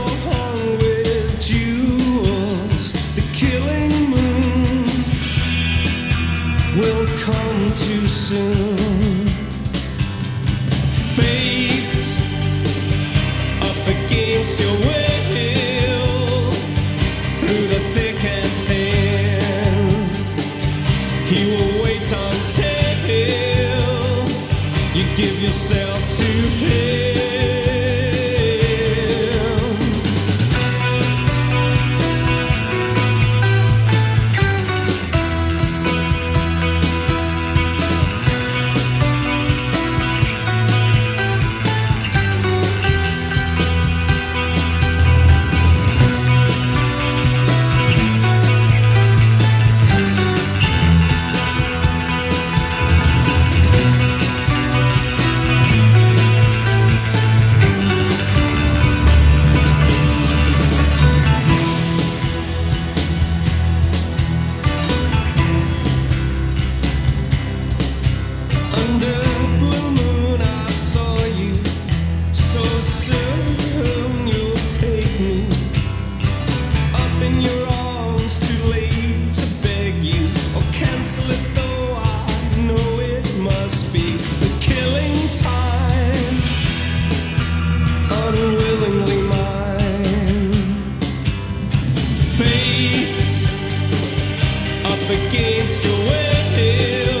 come too soon. Fate up against your will through the thick and thin. He will wait until you give yourself to him. against your will.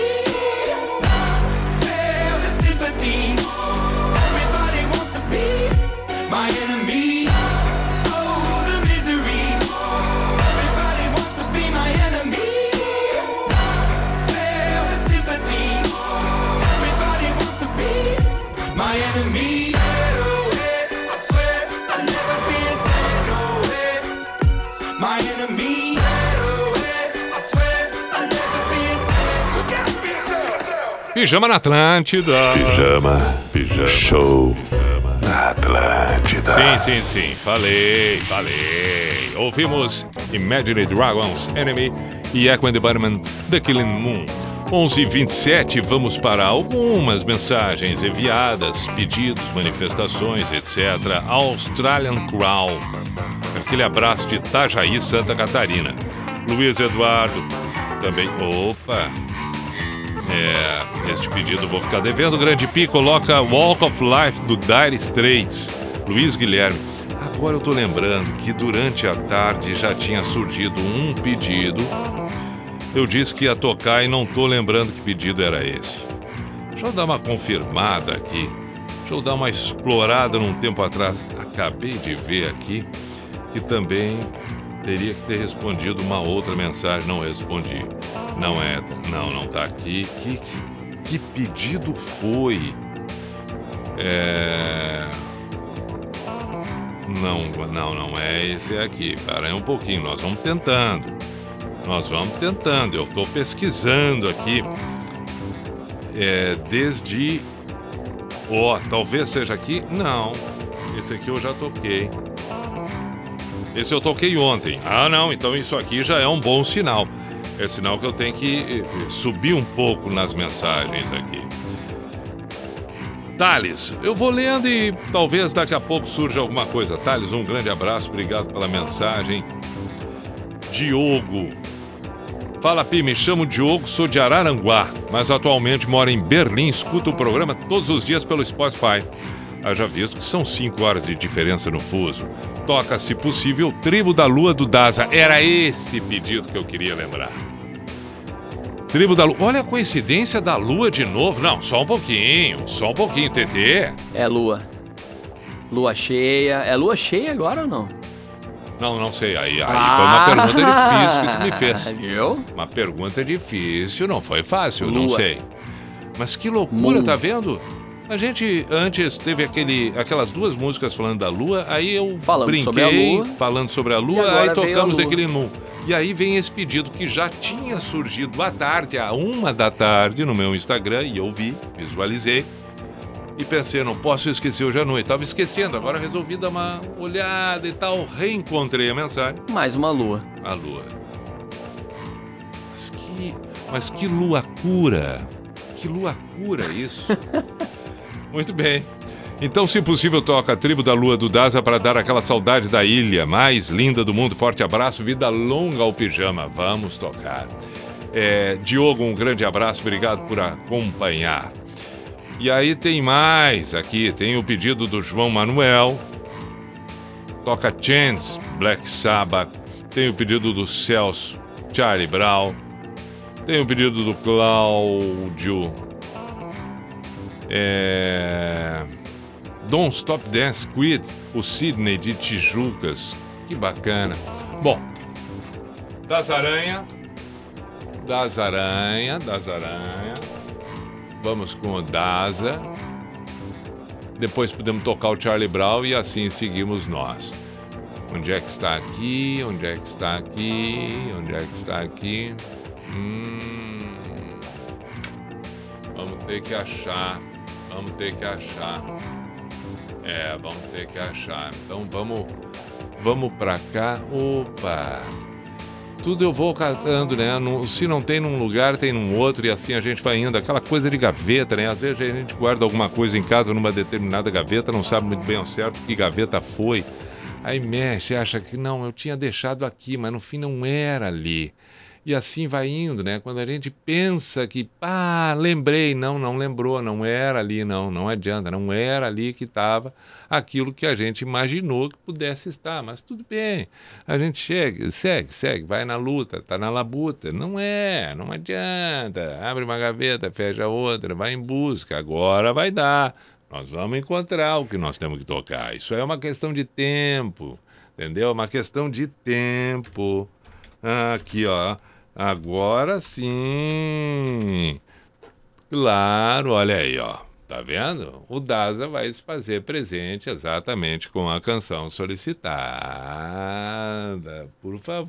Pijama na Atlântida. Pijama, pijama. Show. Na Atlântida. Sim, sim, sim. Falei, falei. Ouvimos Imagine Dragons Enemy e Echo and the Bunnymen The Killing Moon. 11:27 vamos para algumas mensagens enviadas, pedidos, manifestações, etc. Australian Crown. Aquele abraço de Itajaí, Santa Catarina. Luiz Eduardo também. Opa! É, este pedido vou ficar devendo. Grande Pi coloca Walk of Life do Dire Straits. Luiz Guilherme. Agora eu tô lembrando que durante a tarde já tinha surgido um pedido. Eu disse que ia tocar e não tô lembrando que pedido era esse. Deixa eu dar uma confirmada aqui. Deixa eu dar uma explorada num tempo atrás. Acabei de ver aqui que também teria que ter respondido uma outra mensagem. Não respondi. Não é. Não, não tá aqui. Que, que pedido foi? É. Não, não, não é esse aqui. Para um pouquinho. Nós vamos tentando. Nós vamos tentando. Eu estou pesquisando aqui. É, desde. Ó, talvez seja aqui. Não. Esse aqui eu já toquei. Esse eu toquei ontem. Ah, não, então isso aqui já é um bom sinal. É sinal que eu tenho que eh, subir um pouco nas mensagens aqui. Thales, eu vou lendo e talvez daqui a pouco surja alguma coisa. Thales, um grande abraço, obrigado pela mensagem. Diogo. Fala, Pi, me chamo Diogo, sou de Araranguá, mas atualmente moro em Berlim, escuto o programa todos os dias pelo Spotify. Haja visto que são 5 horas de diferença no fuso. Toca, se possível, Tribo da Lua do Daza. Era esse pedido que eu queria lembrar. Tribo da Lua. Olha a coincidência da Lua de novo. Não, só um pouquinho, só um pouquinho, TT. É lua. Lua cheia. É lua cheia agora ou não? Não, não sei. Aí, aí Ah. foi uma pergunta difícil que tu me fez. Viu? Uma pergunta difícil, não foi fácil, não Lua. sei. Mas que loucura, Moon. tá vendo? A gente antes teve aquele, aquelas duas músicas falando da lua, aí eu Falando brinquei sobre a lua. falando sobre a lua, aí tocamos lua. daquele Moon. E aí vem esse pedido que já tinha surgido à tarde, à uma da tarde, no meu Instagram, e eu vi, visualizei. E pensei, não posso esquecer hoje à noite. Tava esquecendo, agora resolvi dar uma olhada e tal. Reencontrei a mensagem. Mais uma lua. A lua. Mas que, mas que lua cura. Que lua cura isso. Muito bem. Então, se possível, toca a tribo da lua do Daza para dar aquela saudade da ilha mais linda do mundo. Forte abraço, vida longa ao pijama. Vamos tocar. É, Diogo, um grande abraço, obrigado por acompanhar. E aí tem mais aqui, tem o pedido do João Manuel. Toca Chance, Black Sabbath, Tem o pedido do Celso Charlie Brown. Tem o pedido do Cláudio. É... Don't Stop Dance Quid, o Sidney de Tijucas. Que bacana. Bom, das Aranha. Das Aranha, das Aranha. Vamos com o Daza. Depois podemos tocar o Charlie Brown e assim seguimos nós. Onde é que está aqui? Onde é que está aqui? Onde é que está aqui? Hum, vamos ter que achar. Vamos ter que achar. É, vamos ter que achar. Então vamos, vamos para cá. Opa! Tudo eu vou catando, né? Se não tem num lugar, tem num outro, e assim a gente vai indo. Aquela coisa de gaveta, né? Às vezes a gente guarda alguma coisa em casa numa determinada gaveta, não sabe muito bem ao certo que gaveta foi. Aí mexe, acha que não, eu tinha deixado aqui, mas no fim não era ali. E assim vai indo, né? Quando a gente pensa que, ah, lembrei, não, não lembrou, não era ali, não, não adianta, não era ali que estava aquilo que a gente imaginou que pudesse estar, mas tudo bem. A gente chega, segue, segue, vai na luta, tá na labuta. Não é, não adianta. Abre uma gaveta, fecha outra, vai em busca, agora vai dar. Nós vamos encontrar o que nós temos que tocar. Isso é uma questão de tempo, entendeu? É uma questão de tempo. Aqui, ó. Agora sim. Claro, olha aí, ó. Tá vendo? O Daza vai se fazer presente exatamente com a canção solicitada. Por favor.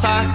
Nossa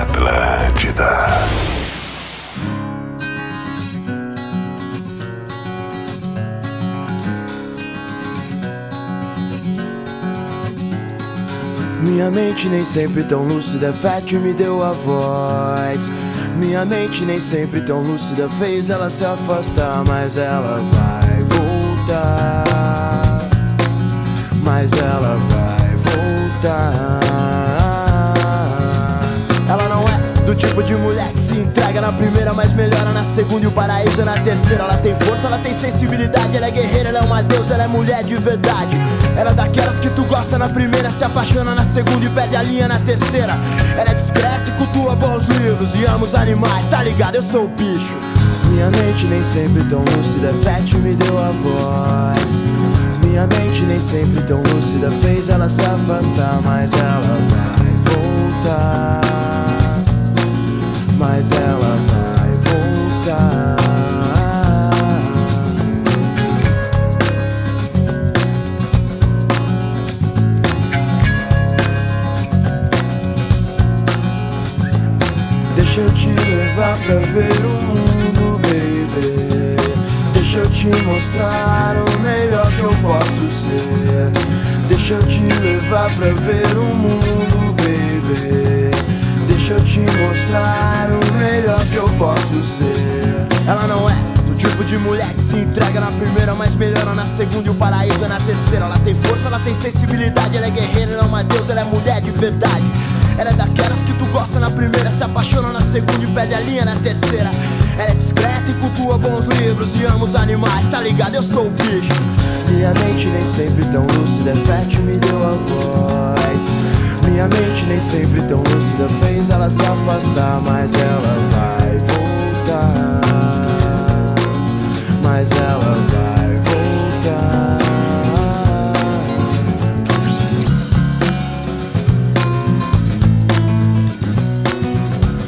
Atlântida. Minha mente nem sempre tão lúcida, fértil me deu a voz. Minha mente nem sempre tão lúcida fez ela se afastar, mas ela vai voltar. Mas ela vai voltar. Tipo de mulher que se entrega na primeira, mas melhora na segunda e o paraíso é na terceira. Ela tem força, ela tem sensibilidade, ela é guerreira, ela é uma deusa, ela é mulher de verdade. Ela é daquelas que tu gosta na primeira, se apaixona na segunda e perde a linha na terceira. Ela é discreta e cultua bons livros e ama os animais, tá ligado? Eu sou o bicho. Minha mente nem sempre tão lúcida, fértil me deu a voz. Minha mente nem sempre tão lúcida fez ela se afastar, mas ela vai voltar. Mas ela vai voltar. Deixa eu te levar pra ver o mundo, baby. Deixa eu te mostrar o melhor que eu posso ser. Deixa eu te levar pra ver o mundo, baby. Deixa eu te mostrar o melhor que eu posso ser. Ela não é do tipo de mulher que se entrega na primeira, mas melhora na segunda e o paraíso é na terceira. Ela tem força, ela tem sensibilidade, ela é guerreira, ela é uma deusa, ela é mulher de verdade. Ela é daquelas que tu gosta na primeira, se apaixona na segunda e perde a linha na terceira. Ela é discreta e cultua bons livros e ama os animais, tá ligado? Eu sou o bicho. Minha mente nem sempre tão lúcida, é fértil me deu a voz. Minha mente nem sempre tão lúcida fez ela se afastar, mas ela vai voltar. Mas ela vai voltar.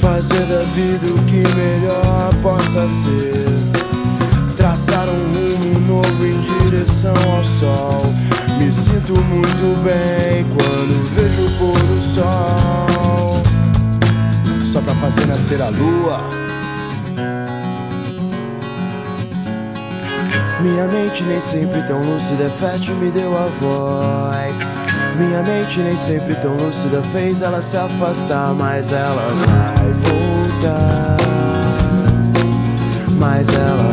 Fazer da vida o que melhor possa ser. Traçar um rumo novo em direção ao sol. Me sinto muito bem quando vejo o pôr do sol. Só pra fazer nascer a lua. Minha mente nem sempre tão lúcida, fértil me deu a voz. Minha mente nem sempre tão lúcida fez ela se afastar, mas ela vai voltar. Mas ela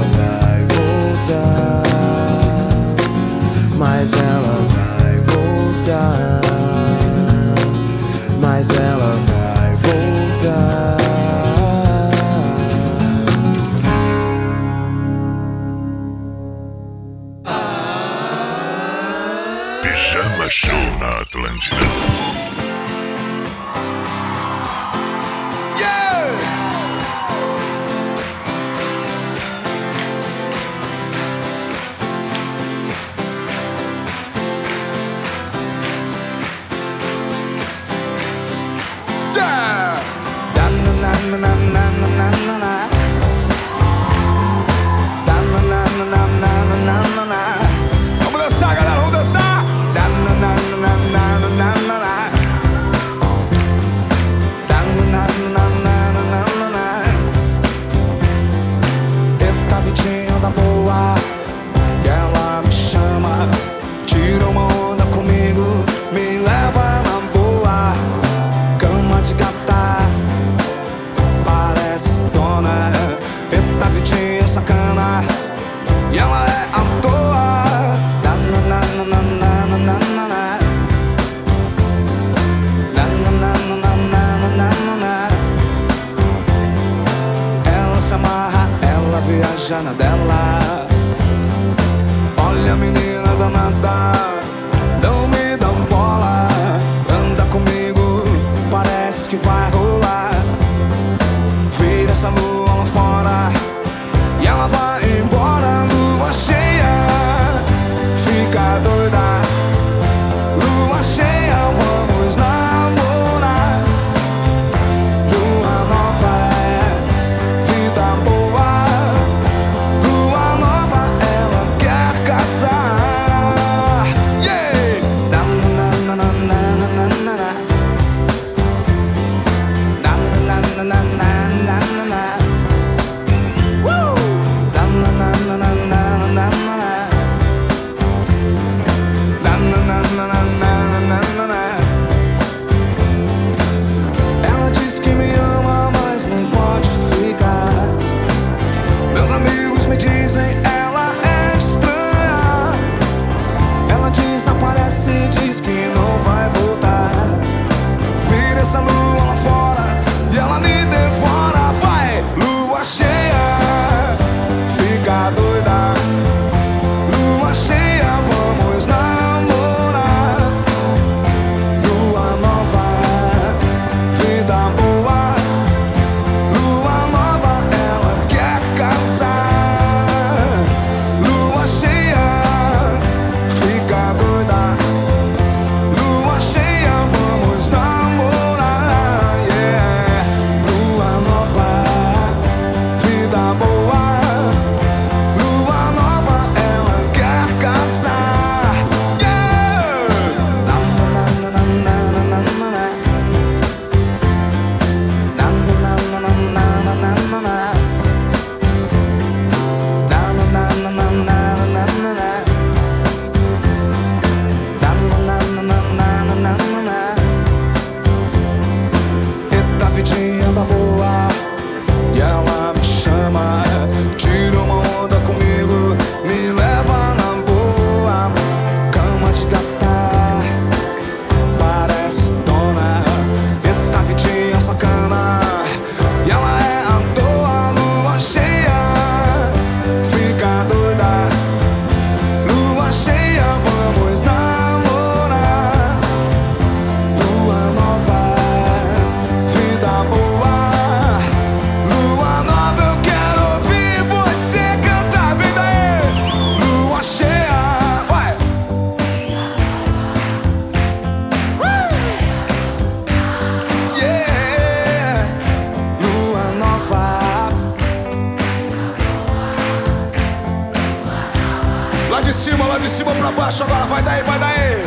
de cima, lá de cima pra baixo. Agora vai daí, vai daí.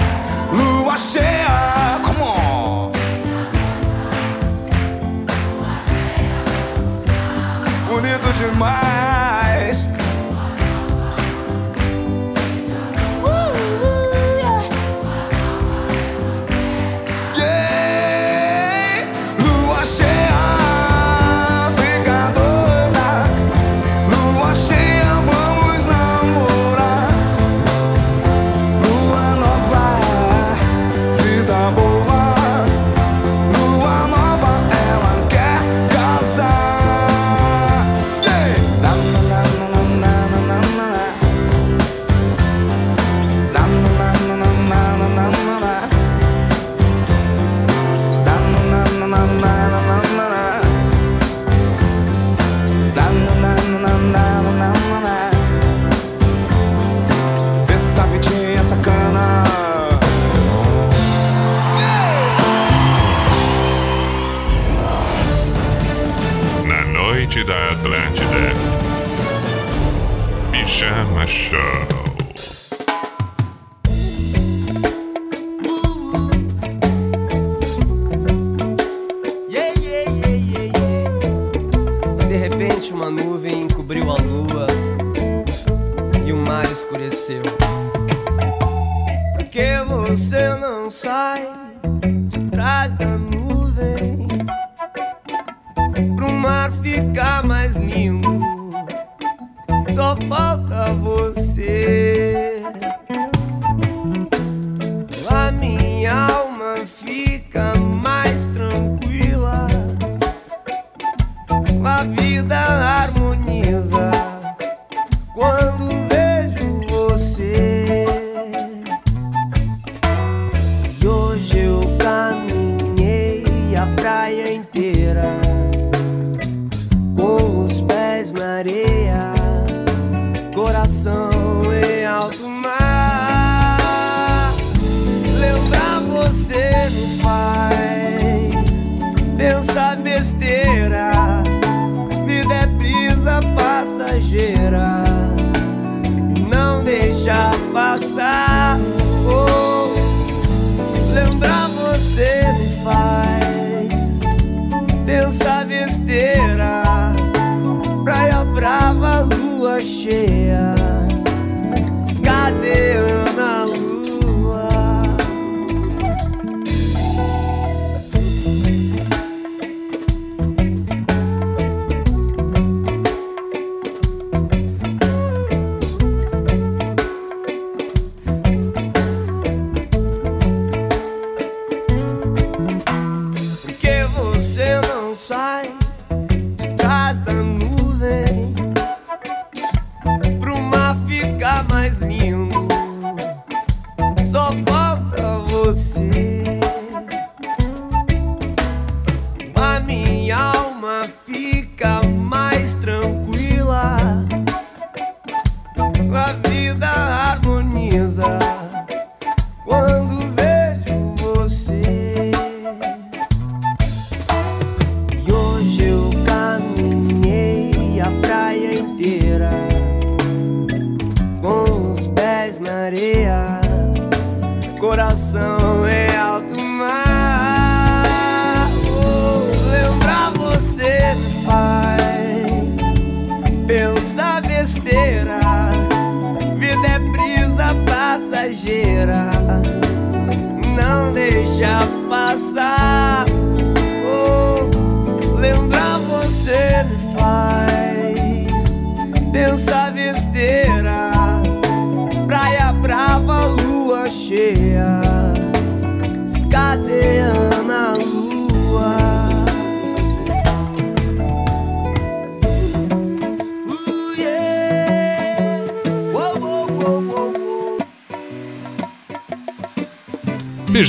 Lua cheia, come on. Bonito demais. see.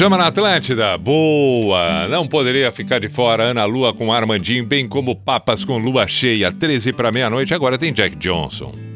Programa na Atlântida. Boa! Não poderia ficar de fora Ana Lua com Armandinho, bem como Papas com Lua Cheia. 13 para meia-noite, agora tem Jack Johnson.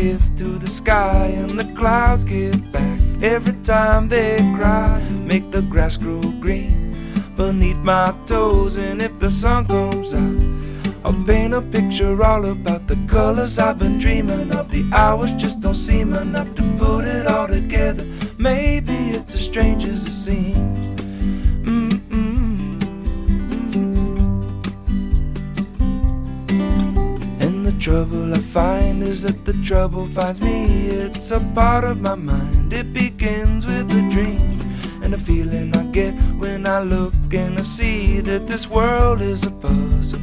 Gift to the sky, and the clouds give back every time they cry. Make the grass grow green beneath my toes, and if the sun comes out, I'll paint a picture all about the colors I've been dreaming of. The hours just don't seem enough to put it all together. Maybe it's as strange as it seems. Trouble I find is that the trouble finds me. It's a part of my mind. It begins with a dream and a feeling I get when I look and I see that this world is a puzzle.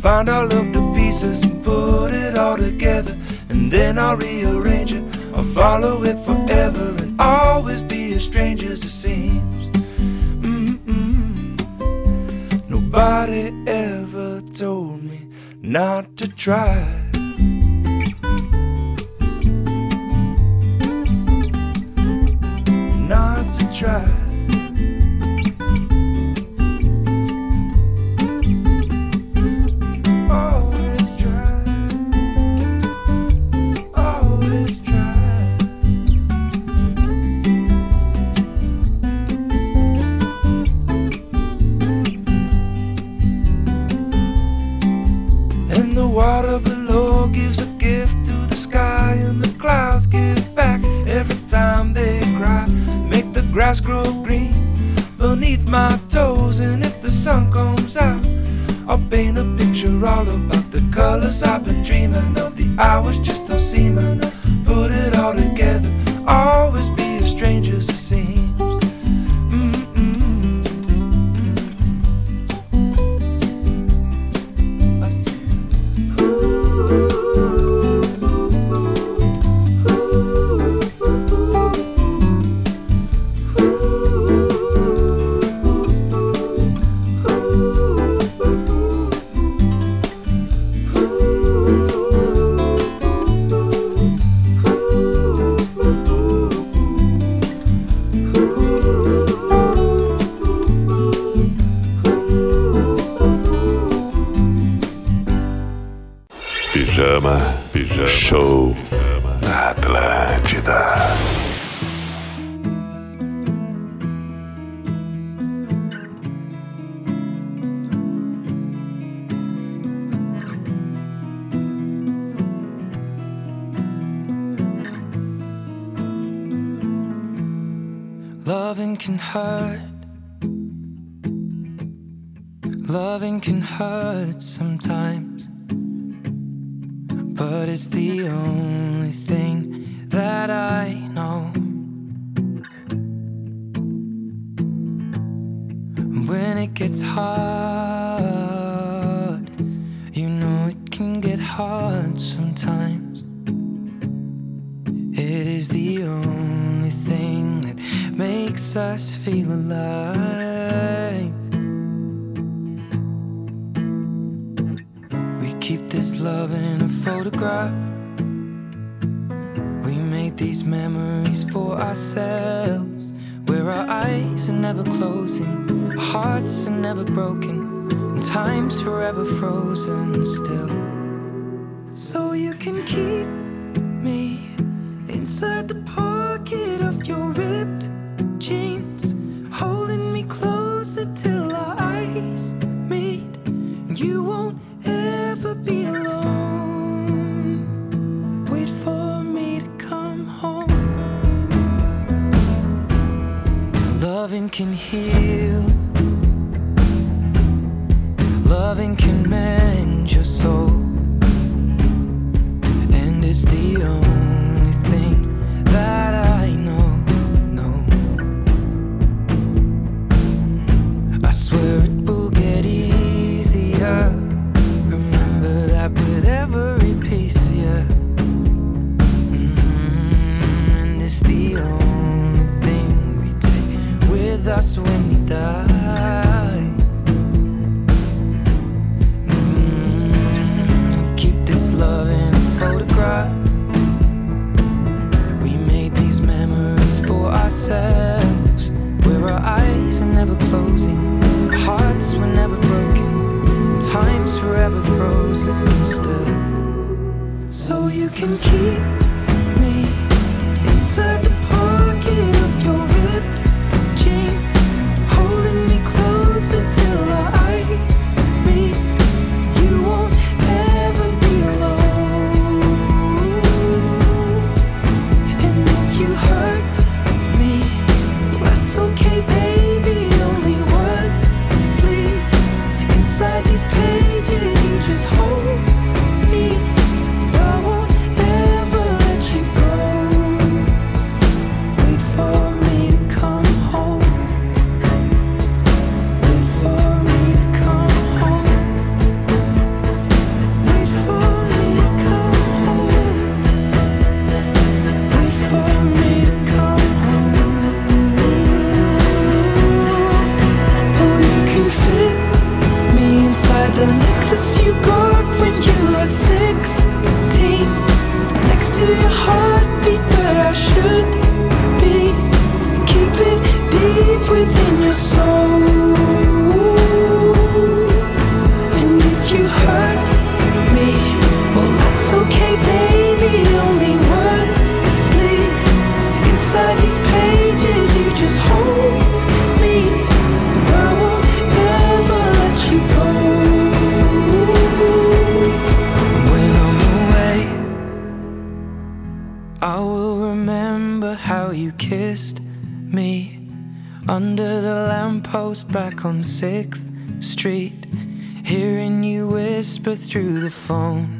Find all of the pieces and put it all together, and then I'll rearrange it. I'll follow it forever and always be as strange as it seems. Mm-mm. Nobody ever told me not to try. Not to try. Picture all about the colors I've been dreaming of. The hours just don't seem enough. Put it all together,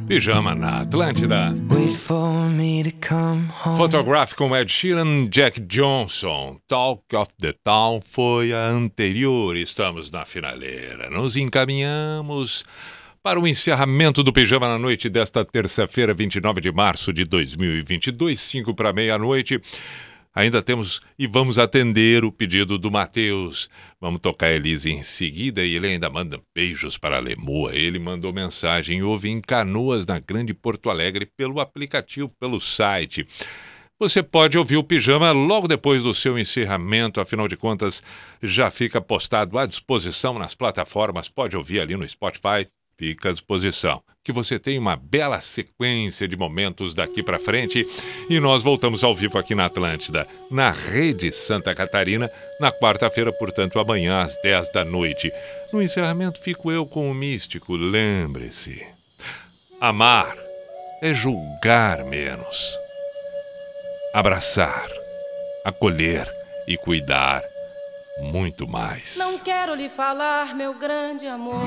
Pijama na Atlântida. Photograph com Ed Sheeran, Jack Johnson. Talk of the Town foi a anterior. Estamos na finaleira. Nos encaminhamos para o encerramento do Pijama na Noite desta terça-feira, 29 de março de 2022, 5 para meia-noite. Ainda temos e vamos atender o pedido do Matheus. Vamos tocar Elise em seguida e ele ainda manda beijos para a Lemoa. Ele mandou mensagem ouve em Canoas, na Grande Porto Alegre, pelo aplicativo, pelo site. Você pode ouvir o Pijama logo depois do seu encerramento, afinal de contas, já fica postado à disposição nas plataformas. Pode ouvir ali no Spotify, fica à disposição. Que você tenha uma bela sequência de momentos daqui para frente e nós voltamos ao vivo aqui na Atlântida, na Rede Santa Catarina, na quarta-feira, portanto, amanhã às 10 da noite. No encerramento fico eu com o místico, lembre-se. Amar é julgar menos. Abraçar, acolher e cuidar muito mais. Não quero lhe falar, meu grande amor,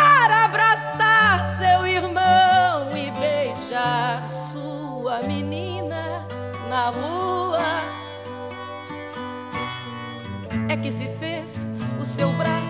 Para abraçar seu irmão e beijar sua menina na rua. É que se fez o seu braço,